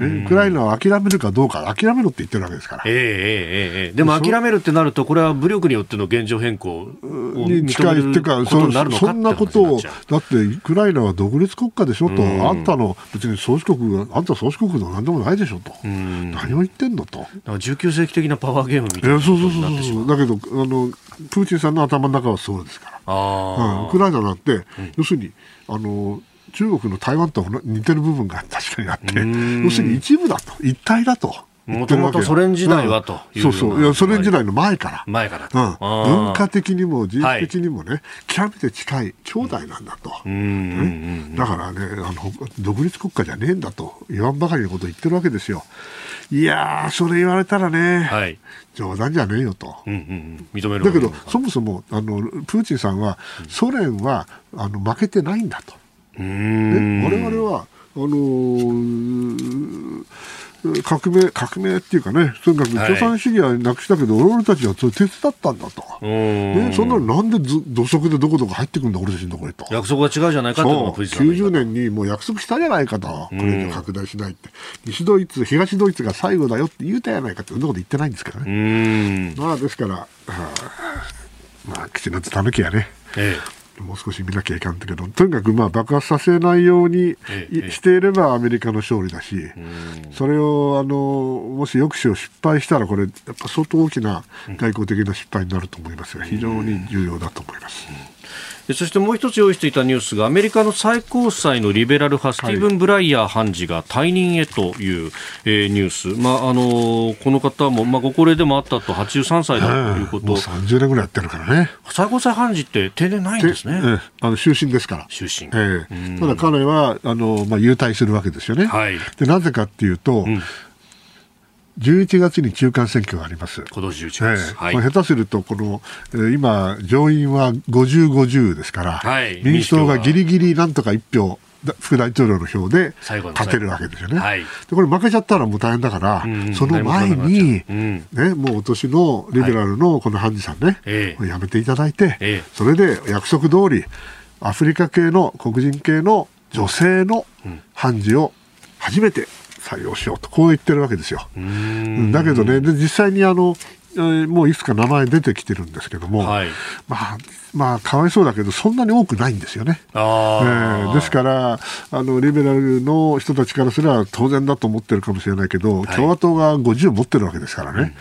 ね、ウクライナを諦めるかどうか、諦めろって言ってるわけですから。えー、えー、えー、でも諦めるってなると、これは武力によっての現状変更に近いっていうか、そそんなことを、だってウクライナは独立国家でしょと、あんたの別に宗主国、あんた宗主国でもなんでもないでしょと、何を言ってんのと。19世紀的なパワーゲームみたいなそうそうそうそう。だけどあの、プーチンさんの頭の中はそうですから、あうん、ウクライナだって、要するに、あの中国の台湾と似てる部分が 確かにあって、要するに一部だと、一体だと。もともとソ連時代はという、そうそう。いやソ連時代の前から。前から、うん、文化的にも人種的にもね、はい、極めて近い兄弟なんだと、ね、だからねあの独立国家じゃねえんだと言わんばかりのことを言ってるわけですよ。いやそれ言われたらね、はい、冗談じゃねえよと、うんうんうん、認めるだけどそもそもあのプーチンさんはソ連はあの負けてないんだと。ね、我々はあのー、革命革命っていうかね、とにかく共産主義はなくしたけど、はい、俺たちはそれ手伝ったんだと、ね、そんなのなんで土足でどこどこ入ってくるんだ、俺たちのところへと。約束が違うじゃないかと90年にもう約束したじゃないかと、これ以上拡大しないって、西ドイツ、東ドイツが最後だよって言うたやないかって、そんなこと言ってないんですからね。まあ、ですから、はあ、まあ、きちんとたぬきやね。ええもう少し見なきゃいかんだけど、とにかくまあ爆発させないようにしていればアメリカの勝利だし、それをあのもし抑止を失敗したら、これ、やっぱ相当大きな外交的な失敗になると思いますが、非常に重要だと思います。そしてもう一つ用意していたニュースがアメリカの最高裁のリベラル派スティーブン・ブライヤー判事が退任へという、えー、ニュース、まああのこの方も、まあ、ご高齢でもあったと83歳だということ、もう30年ぐらいやってるからね。最高裁判事って定年ないんですね、えー、あの終身ですから。終身、えー、ただ彼はあの、まあ、優待するわけですよね、はい、でなぜかっていうと、うん11月に中間選挙があります。今年11月。えーはい、下手すると、この、えー、今、上院は50、50ですから、はい、民主党がぎりぎりなんとか1票、副大統領の票で勝てるわけですよね。はい、でこれ負けちゃったらもう大変だから、うんうん、その前に、う。ん、ね、もうお年のリベラルのこの判事さんね、はい、やめていただいて、えそれで約束通り、アフリカ系の黒人系の女性の判事を初めて採用しようとこう言ってるわけですよ。だけどねで実際にあのもういくつか名前出てきてるんですけども、はい、まあ、まあ、かわいそうだけど、そんなに多くないんですよね。えー、ですから、あの、リベラルの人たちからすれば当然だと思ってるかもしれないけど、はい、共和党が50持ってるわけですからね。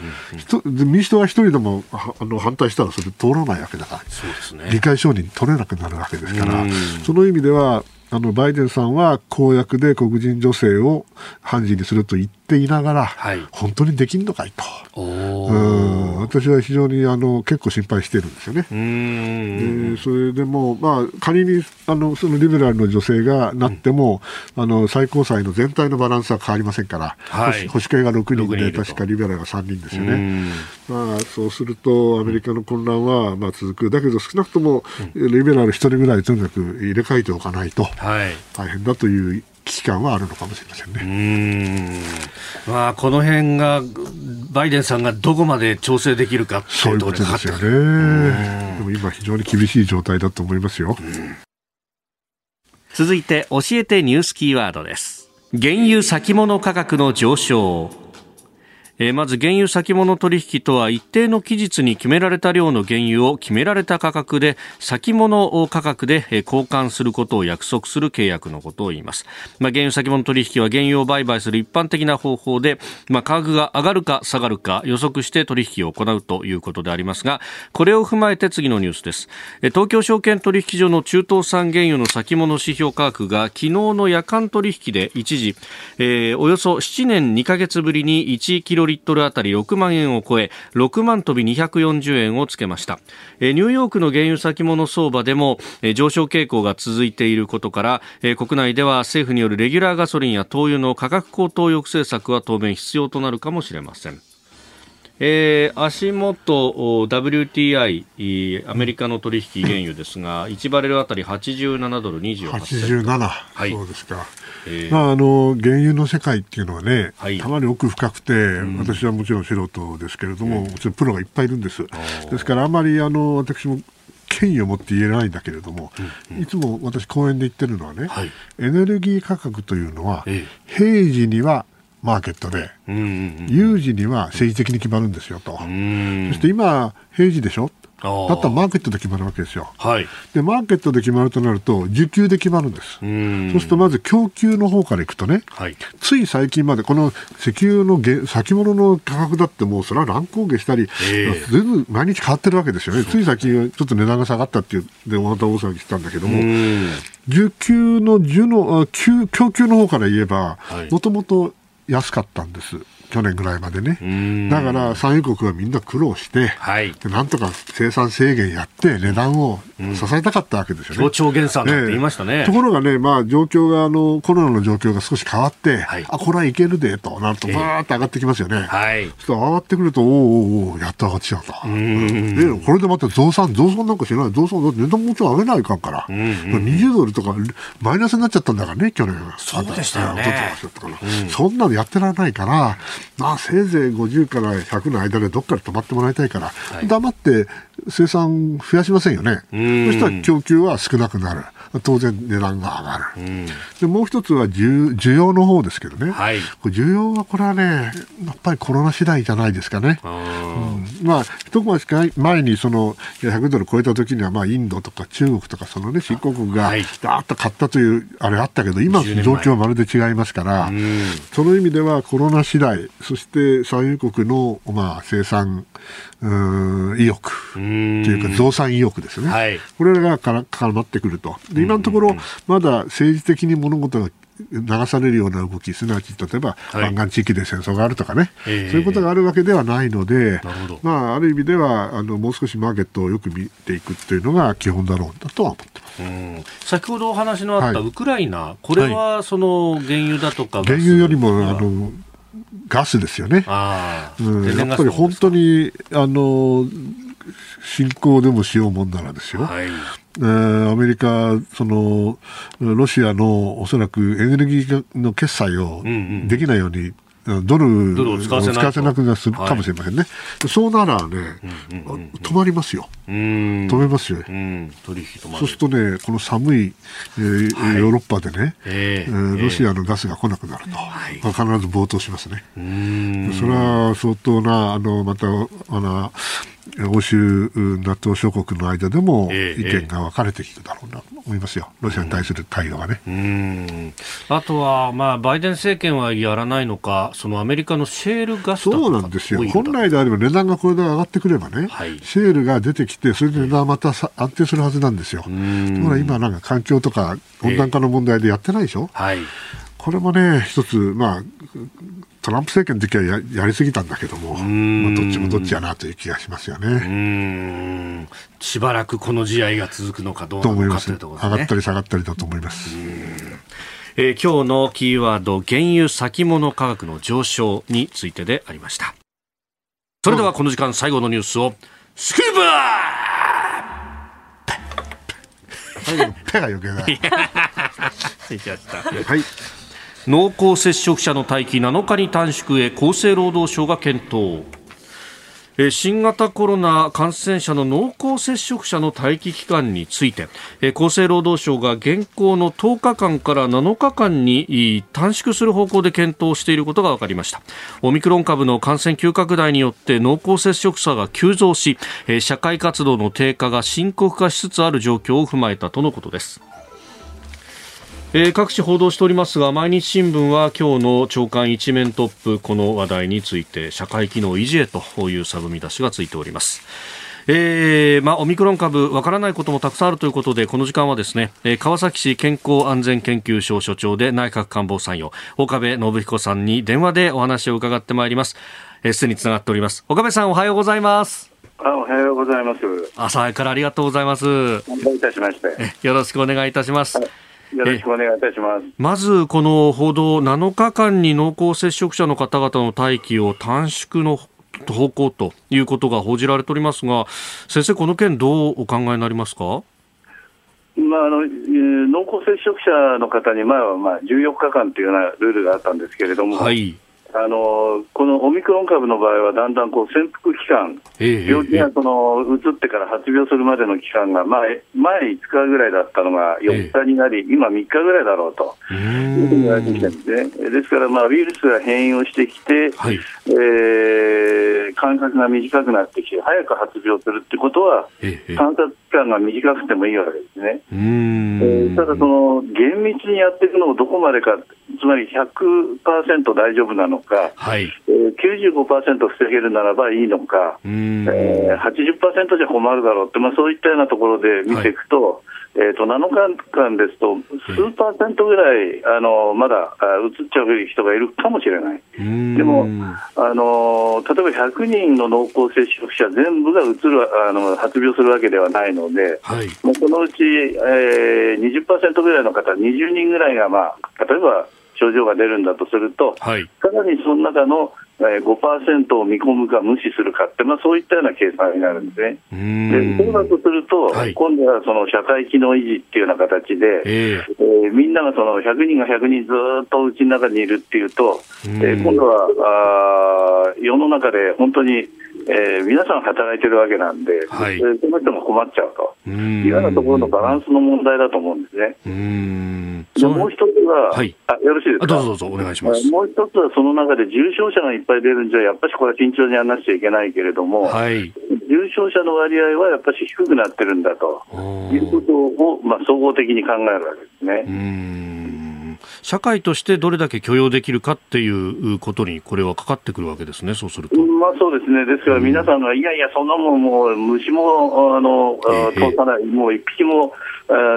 うんうんうん、民主党が一人でもあの反対したらそれ通らないわけだから、そうですね、理解承認取れなくなるわけですから、その意味では、あのバイデンさんは公約で黒人女性を判事にすると言っていながら、はい、本当にできんのかいと。うん。私は非常にあの結構心配してるんですよね。でそれでも、まあ、仮にあのそのリベラルの女性がなっても、うん、あの最高裁の全体のバランスは変わりませんから、はい、保守系が6人で確かリベラルが3人ですよね。まあ、そうするとアメリカの混乱はまあ続く、だけど少なくともリベラル1人ぐらいとにかく入れ替えておかないと大変だという危機感はあるのかもしれませんね。うんまあ、この辺がバイデンさんがどこまで調整できるかそういうことですよね。でも今非常に厳しい状態だと思いますよ。続いて教えてニュースキーワードです。原油先物価格の上昇。えまず原油先物取引とは一定の期日に決められた量の原油を決められた価格で先物価格で交換することを約束する契約のことを言います、まあ、原油先物取引は原油を売買する一般的な方法で、まあ、価格が上がるか下がるか予測して取引を行うということでありますがこれを踏まえて次のニュースです。東京証券取引所の中東産原油の先物指標価格が昨日の夜間取引で一時、えー、およそ7年2ヶ月ぶりに1キロリットルあたり6万円を超え6万飛び240円をつけました。ニューヨークの原油先物相場でも上昇傾向が続いていることから国内では政府によるレギュラーガソリンや灯油の価格高騰抑制策は当面必要となるかもしれません。えー、足元 WTI アメリカの取引原油ですが1バレルあたり87ドル28セント。87、はい、そうですかまあ、あの原油の世界っていうのはね、はい、たまに奥深くて、うん、私はもちろん素人ですけれども、もちろんプロがいっぱいいるんです。ですから、あまりあの私も権威を持って言えないんだけれども、うん。うん、いつも私講演で言ってるのはね、はい、エネルギー価格というのは、ええ、平時にはマーケットで、うんうんうん、有事には政治的に決まるんですよと、そして今、平時でしょ、だったらマーケットで決まるわけですよ、はい、でマーケットで決まるとなると需給で決まるんです。そうするとまず供給の方からいくとね、はい、つい最近までこの石油の先物の価格だってもうそれは乱高下したり、えー、全部毎日変わってるわけですよね。つい最近ちょっと値段が下がったっていうでまた大騒ぎしたんだけども需給の需の供給の方から言えばもともと安かったんです去年ぐらいまでね。だから産油国はみんな苦労して、はい、なんとか生産制限やって値段を支えたかったわけですよね。協調減産って言いましたね。ところがね、まあ状況があのコロナの状況が少し変わって、はい、あこれはいけるでとなるとバーって上がってきますよね。はい。そう上がってくるとおおおやっと上がってきたと。でこれでまた増産増産なんかしない増産値段もちろん上げないかんから、うんうん、20ドルとかマイナスになっちゃったんだからね去年。そうでしたよね。そんなのやってられないから。まあ、せいぜい50から100の間でどっかで止まってもらいたいから、はい、黙って生産増やしませんよね。そしたら供給は少なくなる。当然値段が上がる、うん、でもう一つは需需要の方ですけどね、はい、需要はこれはねやっぱりコロナ次第じゃないですかね。うん、まあ一回しか前にその100ドル超えた時にはまあインドとか中国とかそのね新興国がダーッと買ったというあれあったけど今の状況はまるで違いますから、その意味ではコロナ次第そして産油国のまあ生産意欲というか増産意欲ですね、はい、これがから絡まってくるとで今のところまだ政治的に物事が流されるような動き、すなわち例えば湾岸地域で戦争があるとかね、はい、そういうことがあるわけではないので、まあ、ある意味ではあのもう少しマーケットをよく見ていくというのが基本だろうとは思ってます。先ほどお話のあったウクライナ、はい、これはその原油だとか、原油よりもあのガスですよね。うん、やっぱり本当にあの侵攻でもしようもんならですよ、はい、えー、アメリカ、そのロシアのおそらくエネルギーの決済をできないように、ドルを使わせなくするかもしれませんね、はい、そうならね、うんうんうん、止まりますよ、止めますよ、うん、取引そうするとね、この寒い、えーはい、ヨーロッパでね、えー、ロシアのガスが来なくなると、はい、必ず暴騰しますね。それは相当な、あのまたあの欧州 NATO 諸国の間でも意見が分かれていくだろうなと思いますよ、ロシアに対する態度がね。うん。あとは、まあ、バイデン政権はやらないのか、そのアメリカのシェールガスそうなんですよ、本来であれば値段がこれで上がってくればね、はい、シェールが出てきて、それで値段はまた安定するはずなんですよ。ところが今、なんか環境とか温暖化の問題でやってないでしょ？はい。これもね、一つ、まあ、トランプ政権の時はややりすぎたんだけども、まあ、どっちもどっちやなという気がしますよね。しばらくこの試合が続くのかどうなのかというところ、ね、上がったり下がったりだと思います。えー、今日のキーワード、原油先物価格の上昇についてでありました。それではこの時間最後のニュースを、スクープ最後の手が余計だ。はい。濃厚接触者の待機7日に短縮へ厚生労働省が検討。新型コロナ感染者の濃厚接触者の待機期間について厚生労働省が現行の10日間から7日間に短縮する方向で検討していることが分かりました。オミクロン株の感染急拡大によって濃厚接触者が急増し社会活動の低下が深刻化しつつある状況を踏まえたとのことです。えー、各紙報道しておりますが毎日新聞は今日の朝刊一面トップこの話題について社会機能維持へというサブ見出しがついております。えーまあ、オミクロン株わからないこともたくさんあるということでこの時間はですね、えー、川崎市健康安全研究所所長で内閣官房参与岡部信彦さんに電話でお話を伺ってまいります。すで、につながっております。岡部さんおはようございます。あおはようございます。朝からありがとうございます。いたしまして。よろしくお願いいたします、はいよろしくお願いいたします。まず、この報道、7日間に濃厚接触者の方々の待機を短縮の方向ということが報じられておりますが、先生、この件、どうお考えになりますか？まあ、あの濃厚接触者の方に前はまあ14日間というようなルールがあったんですけれども、はい、あのこのオミクロン株の場合は、だんだんこう潜伏期間、病気がその移ってから発病するまでの期間が前、前5日ぐらいだったのが4日になり、今3日ぐらいだろうというふうに言われてきてるん。ですね。ですから、まあ、ウイルスが変異をしてきて、はい、えー、間隔が短くなってきて、早く発病するってことは、観察期間が短くてもいいわけですね。えー、ただ、その厳密にやっていくのをどこまでか、つまり100%大丈夫なのか、はい。えー、95%防げるならばいいのか、えー、80%じゃ困るだろうって、まあ、そういったようなところで見ていくと、はいえーと、7日間ですと、数パーセントぐらい、あのまだうつっちゃう人がいるかもしれない、でもあの、例えば100人の濃厚接触者全部がうつるあの発病するわけではないので、はい、もうそのうち、えー、20%ぐらいの方、20人ぐらいが、まあ、例えば症状が出るんだとすると、はい、さらにその中のえ5%を見込むか無視するかって、まあ、そういったような計算になるんですね。でそうだとすると、はい、今度はその社会機能維持っていうような形で、えー、えー、みんながその100人が100人ずっとうちの中にいるっていうと、えー、今度はあ世の中で本当に、えー、皆さん働いてるわけなんで、はい、その人も困っちゃうと。いうようなところのバランスの問題だと思うんですね。でもう一つは、はい、あよろしいですか？どうぞどうぞお願いします。もう一つは、その中で重症者がいっぱい出るんじゃ、やっぱりこれは慎重にやらなくちゃいけないけれども、はい、重症者の割合はやっぱり低くなってるんだということを、まあ、総合的に考えるわけですね。社会としてどれだけ許容できるかっていうことに、これはかかってくるわけですね、そうすると。まあ、そうですね、ですから皆さんが、いやいや、そんなもん、もう虫もあの、えー、通さない、もう一匹も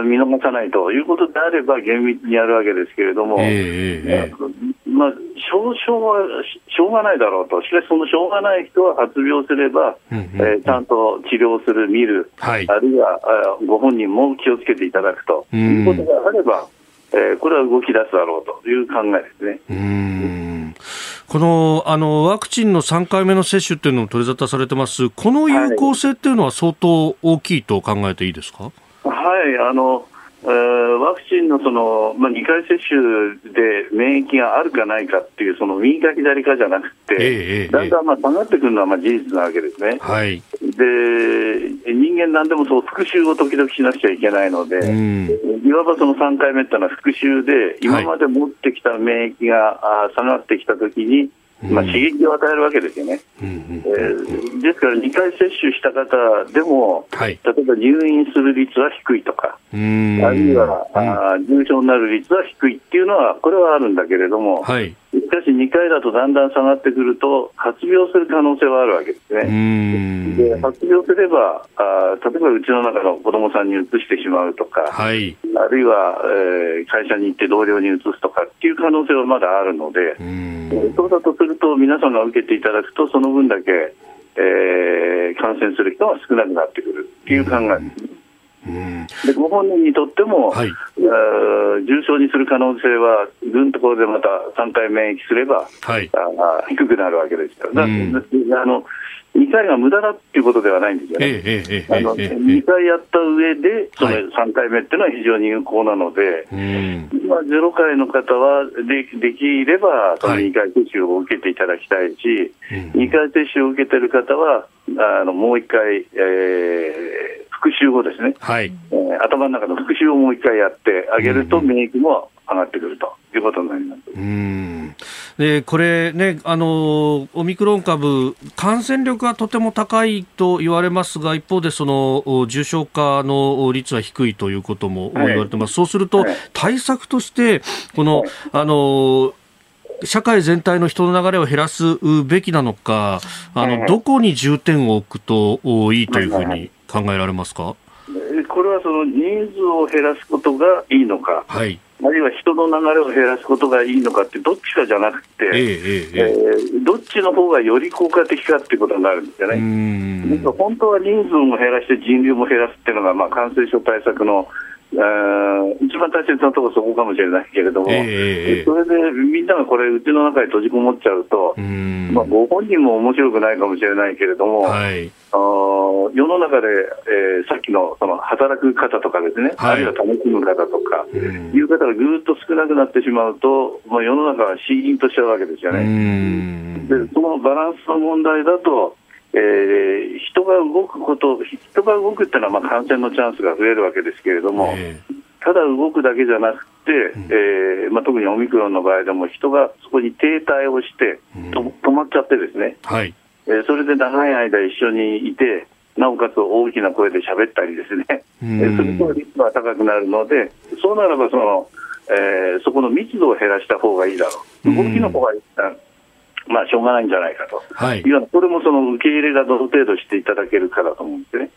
見逃さないということであれば、厳密にやるわけですけれども、えー、まあ、少々はしょうがないだろうと、しかしそのしょうがない人は発病すれば、うんうんうん、えー、ちゃんと治療する、見る、はい、あるいはあご本人も気をつけていただくということがあれば、えー、これは動き出すだろうという考えですね。うん。このあのワクチンの3回目の接種っていうのも取り沙汰されてます、この有効性っていうのは相当大きいと考えていいですか、はい、あのえー、ワクチンのその、まあ、2回接種で免疫があるかないかっていう、その右か左かじゃなくて、えー、だんだんまあ下がってくるのはまあ事実なわけですね。はい、で人間なんでもそう復習を時々しなくちゃいけないので、うん、いわばその3回目っていうのは復習で、今まで持ってきた免疫が下がってきたときに、まあ、刺激を与えるわけですよね。ですから、2回接種した方でも、はい、例えば入院する率は低いとか、あるいは、あ重症になる率は低いっていうのは、これはあるんだけれども、はい、しかし2回だとだんだん下がってくると、発病する可能性はあるわけですね。で発病すればあ、例えばうちの中の子どもさんにうつしてしまうとか、はい、あるいは、えー、会社に行って同僚にうつすとかっていう可能性はまだあるので、そうだとすると、皆さんが受けていただくと、その分だけ、えー、感染する人が少なくなってくるっていう考えですね。でご本人にとっても、はい、重症にする可能性は、ぐんところでまた3回免疫すれば、はい、あ低くなるわけですから、あの2回が無駄だっていうことではないんですよね。えええ、あの2回やった上で、その3回目っていうのは非常に有効なので、はい、まあ、0回の方はでできれば、その2回接種を受けていただきたいし、はい、2回接種を受けてる方は、あのもう1回、えー、復習をですね、はい。えー、頭の中の復習をもう1回やってあげると、免疫も上がってくるということになります。うん。でこれね、あのオミクロン株、感染力がとても高いと言われますが、一方でその重症化の率は低いということも言われてます、はい、そうすると、対策として、この、はい、あの社会全体の人の流れを減らすべきなのか、あのどこに重点を置くといいというふうに考えられますか？これはその人数を減らすことがいいのか。はいあるいは人の流れを減らすことがいいのかって、どっちかじゃなくて、えーえー、どっちの方がより効果的かっていうことになるんですよね。本当は人数も減らして人流も減らすっていうのが、まあ、感染症対策の一番大切なところそこかもしれないけれども、えー、それでみんながこれ、うちの中に閉じこもっちゃうと、まあ、ご本人も面白くないかもしれないけれども、はい、あ世の中で、えー、さっきのその働く方とかですね、はい、あるいは楽しむ方とか、いう方がぐーっと少なくなってしまうと、まあ、世の中はシーンとしちゃうわけですよね。でそのバランスの問題だとえー、人が動くこと、人が動くっていうのはまあ感染のチャンスが増えるわけですけれども、えー、ただ動くだけじゃなくて、うん、えー、まあ、特にオミクロンの場合でも人がそこに停滞をして、うん、止まっちゃってですね、はい。えー、それで長い間一緒にいて、なおかつ大きな声で喋ったりですね、うん、えー、するとリスクが高くなるので、そうならばその、えー、そこの密度を減らした方がいいだろう、動きの方がいい。まあ、しょうがないんじゃないかと、はい、いやそれもその受け入れがどの程度していただけるかだと思うんですね。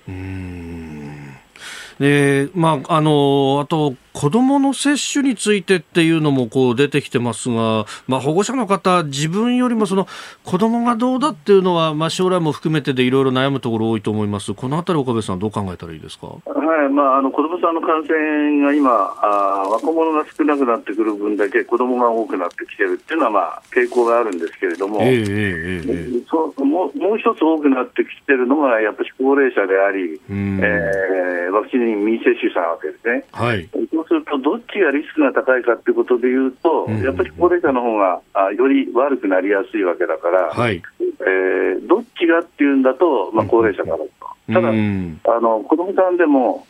でまあ、あのあと子どもの接種についてっていうのもこう出てきてますが、まあ、保護者の方、自分よりもその子どもがどうだっていうのは、まあ、将来も含めてでいろいろ悩むところ多いと思います、このあたり、岡部さん、どう考えたらいいですか、はいまあ、あの子どもさんの感染が今あ、若者が少なくなってくる分だけ子どもが多くなってきてるっていうのは、まあ、傾向があるんですけれども、えーえー、そもうもう一つ多くなってきてるのが、やっぱり高齢者であり、えー、ワクチン未接種者なわけですね。はいすると、どっちがリスクが高いかということでいうと、やっぱり高齢者の方があより悪くなりやすいわけだから、はい。えー、どっちがっていうんだと、まあ、高齢者だろうと。ただ、あの子供さんでも、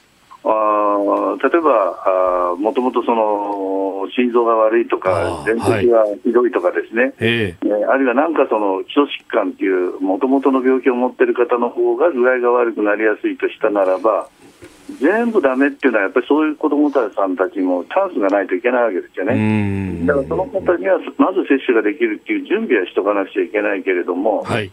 あ例えば、もともとその心臓が悪いとか、全摘がひどいとかですね、はい、えー、あるいはなんかその基礎疾患っていう、もともとの病気を持っている方の方が具合が悪くなりやすいとしたならば、全部だめっていうのは、やっぱりそういう子どもたちさんたちもチャンスがないといけないわけですよね。だからその方にはまず接種ができるっていう準備はしとかなくちゃいけないけれども、はい、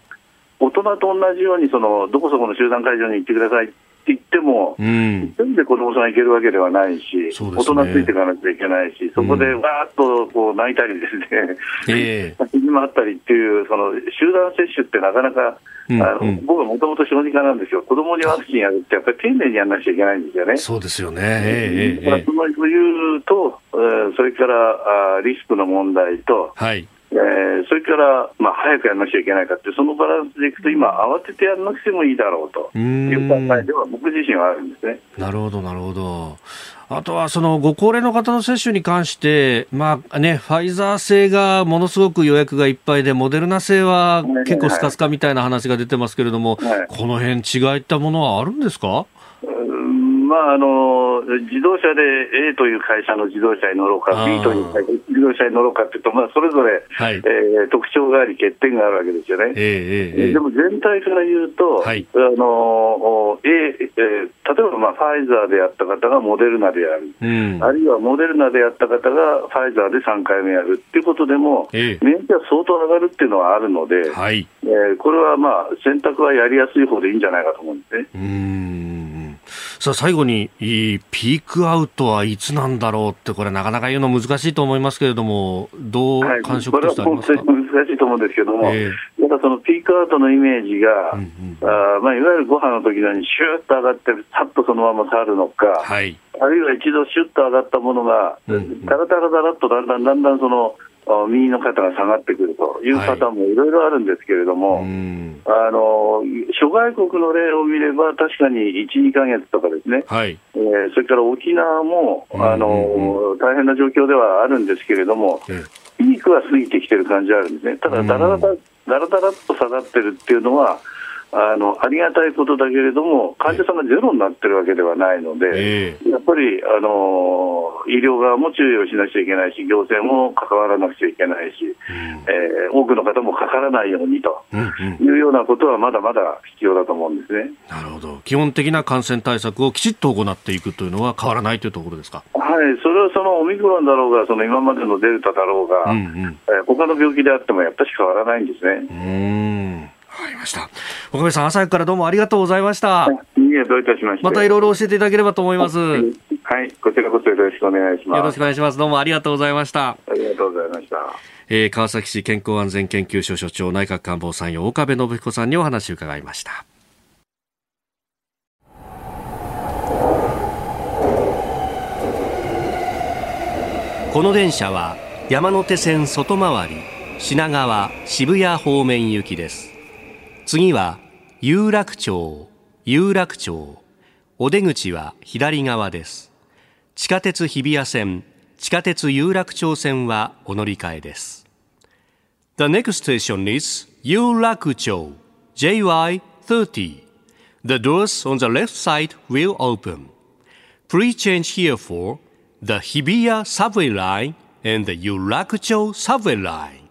大人と同じようにその、どこそこの集団会場に行ってくださいって言っても、うん、全で子どもさん行けるわけではないし、ね、大人ついていかなきゃいけないし、そこでわーっとこう泣いたりですね、えー、先に回ったりっていう、その集団接種ってなかなか、あの僕はもともと小児科なんですよ、子供にワクチンやるって、やっぱり丁寧にやらなきゃいけないんですよね。そうですよね、えー、えー、その理由と、えー、それからあリスクの問題と、はいえー、それから、まあ、早くやらなきゃいけないかって、そのバランスでいくと、今、慌ててやらなくてもいいだろうという考えでは、僕自身はあるんですね。なるほど、なるほど。あとはそのご高齢の方の接種に関して、まあね、ファイザー製がものすごく予約がいっぱいで、モデルナ製は結構スカスカみたいな話が出てますけれども、はい。はい、この辺違いったものはあるんですか？まあ、あの自動車で A という会社の自動車に乗ろうか、B という自動車に乗ろうかというと、まあ、それぞれ、はい、えー、特徴があり、欠点があるわけですよね。えー、えー、でも全体から言うと、はい、あの A えー、例えば、まあ、ファイザーでやった方がモデルナでやる、うん、あるいはモデルナでやった方がファイザーで3回目やるっていうことでも、えー、免疫は相当上がるっていうのはあるので、はい。えー、これはまあ選択はやりやすい方でいいんじゃないかと思うんですね。うんさあ最後にピークアウトはいつなんだろうって、これ、なかなか言うの難しいと思いますけれども、どう感触としてありますか、はい、難しいと思うんですけども、えー、ただそのピークアウトのイメージが、うんうん、あまあ、いわゆるご飯の時のように、シューッと上がって、さっとそのまま去るのか、はい、あるいは一度シュッと上がったものが、だらだらだらっとだんだんだんだんその、右の肩が下がってくるというパターンもいろいろあるんですけれども、はい、あの諸外国の例を見れば、確かに1、2か月とかですね、はい。えー、それから沖縄もあの、大変な状況ではあるんですけれども、ピークは過ぎてきてる感じはあるんですね、ただ、だらだらだらだらっと下がってるっていうのは、あのありがたいことだけれども、患者さんがゼロになってるわけではないので、えー、やっぱりあの医療側も注意をしなくちゃいけないし、行政も関わらなくちゃいけないし、うん、えー、多くの方もかからないようにというようなことは、まだまだ必要だと思うんですね、なるほど、基本的な感染対策をきちっと行っていくというのは変わらないというところですか？はい、それはそのオミクロンだろうが、その今までのデルタだろうが、うんうん、えー、他の病気であってもやっぱり変わらないんですね。うんわかりました。岡部さん、朝からどうもありがとうございました。いいえ、どういたしましまたいろいろ教えていただければと思います。はい、こちらこそよろしくお願いします。よろしくお願いします。どうもありがとうございました。ありがとうございました。えー、川崎市健康安全研究所所長内閣官房参与岡部信彦さんにお話を伺いました。この電車は山手線外回り品川渋谷方面行きです次は有楽町有楽町お出口は左側です地下鉄日比谷線地下鉄有楽町線はお乗り換えです The next station is 有楽町 JY30 The doors on the left side will open Please change here for the Hibiya subway line and the Yurakucho subway line.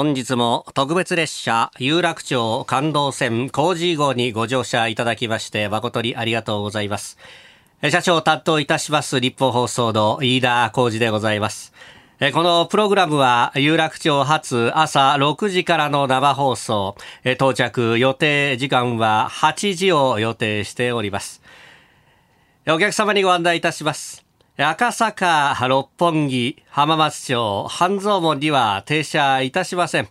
本日も特別列車有楽町感動線工事号にご乗車いただきまして誠にありがとうございます。社長を担当いたします立法放送の飯田浩二でございます。このプログラムは有楽町発朝6時からの生放送、到着予定時間は8時を予定しております。お客様にご案内いたします。赤坂、六本木、浜松町、半蔵門には停車いたしません。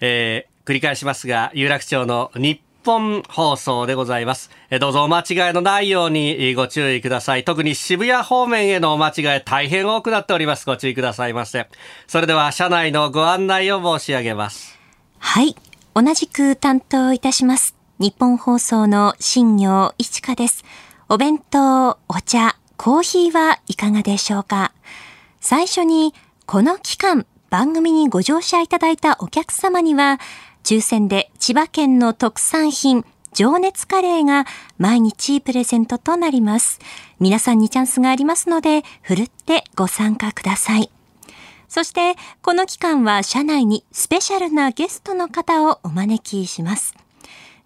えー、繰り返しますが、有楽町の日本放送でございます。えどうぞお間違いのないようにご注意ください。特に渋谷方面へのお間違い大変多くなっております。ご注意くださいませ。それでは車内のご案内を申し上げます。はい。同じく担当いたします。日本放送の新業一華です。お弁当、お茶、コーヒーはいかがでしょうか？最初に、この期間、番組にご乗車いただいたお客様には、抽選で千葉県の特産品、情熱カレーが毎日プレゼントとなります。皆さんにチャンスがありますので、ふるってご参加ください。そして、この期間は社内にスペシャルなゲストの方をお招きします。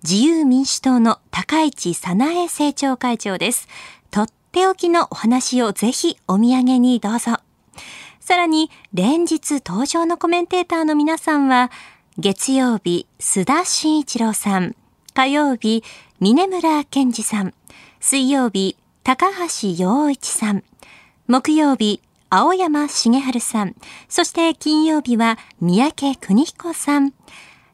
自由民主党の高市早苗政調会長です。とっておきのお話をぜひお土産にどうぞ。さらに、連日登場のコメンテーターの皆さんは、月曜日、須田慎一郎さん。火曜日、峰村健二さん。水曜日、高橋洋一さん。木曜日、青山茂春さん。そして金曜日は三宅邦彦さん。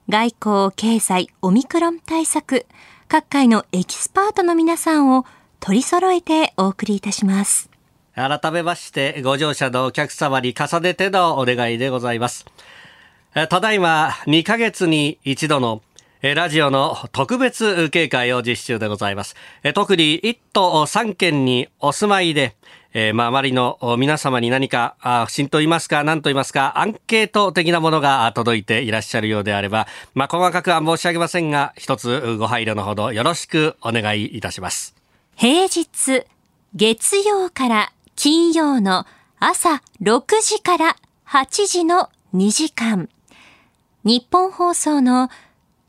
外交、経済、オミクロン対策。各界のエキスパートの皆さんを取り揃えてお送りいたします。改めまして、ご乗車のお客様に重ねてのお願いでございます。ただいま2ヶ月に一度のラジオの特別警戒を実施中でございます。特に1都3県にお住まいで、えー、まあ、周りの皆様に何か、不審と言いますか、何と言いますか、アンケート的なものが届いていらっしゃるようであれば、まあ、細かくは申し上げませんが、一つご配慮のほどよろしくお願いいたします。平日、月曜から金曜の朝6時から8時の2時間。日本放送の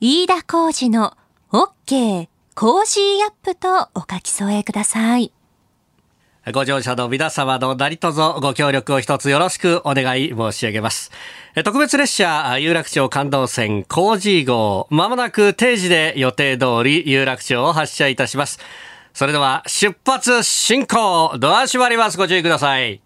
飯田浩二の OK コージーアップとお書き添えください。ご乗車の皆様の何卒ご協力を一つよろしくお願い申し上げます。特別列車有楽町感動線工事号、まもなく定時で予定通り有楽町を発車いたします。それでは出発進行ドア閉まります。ご注意ください。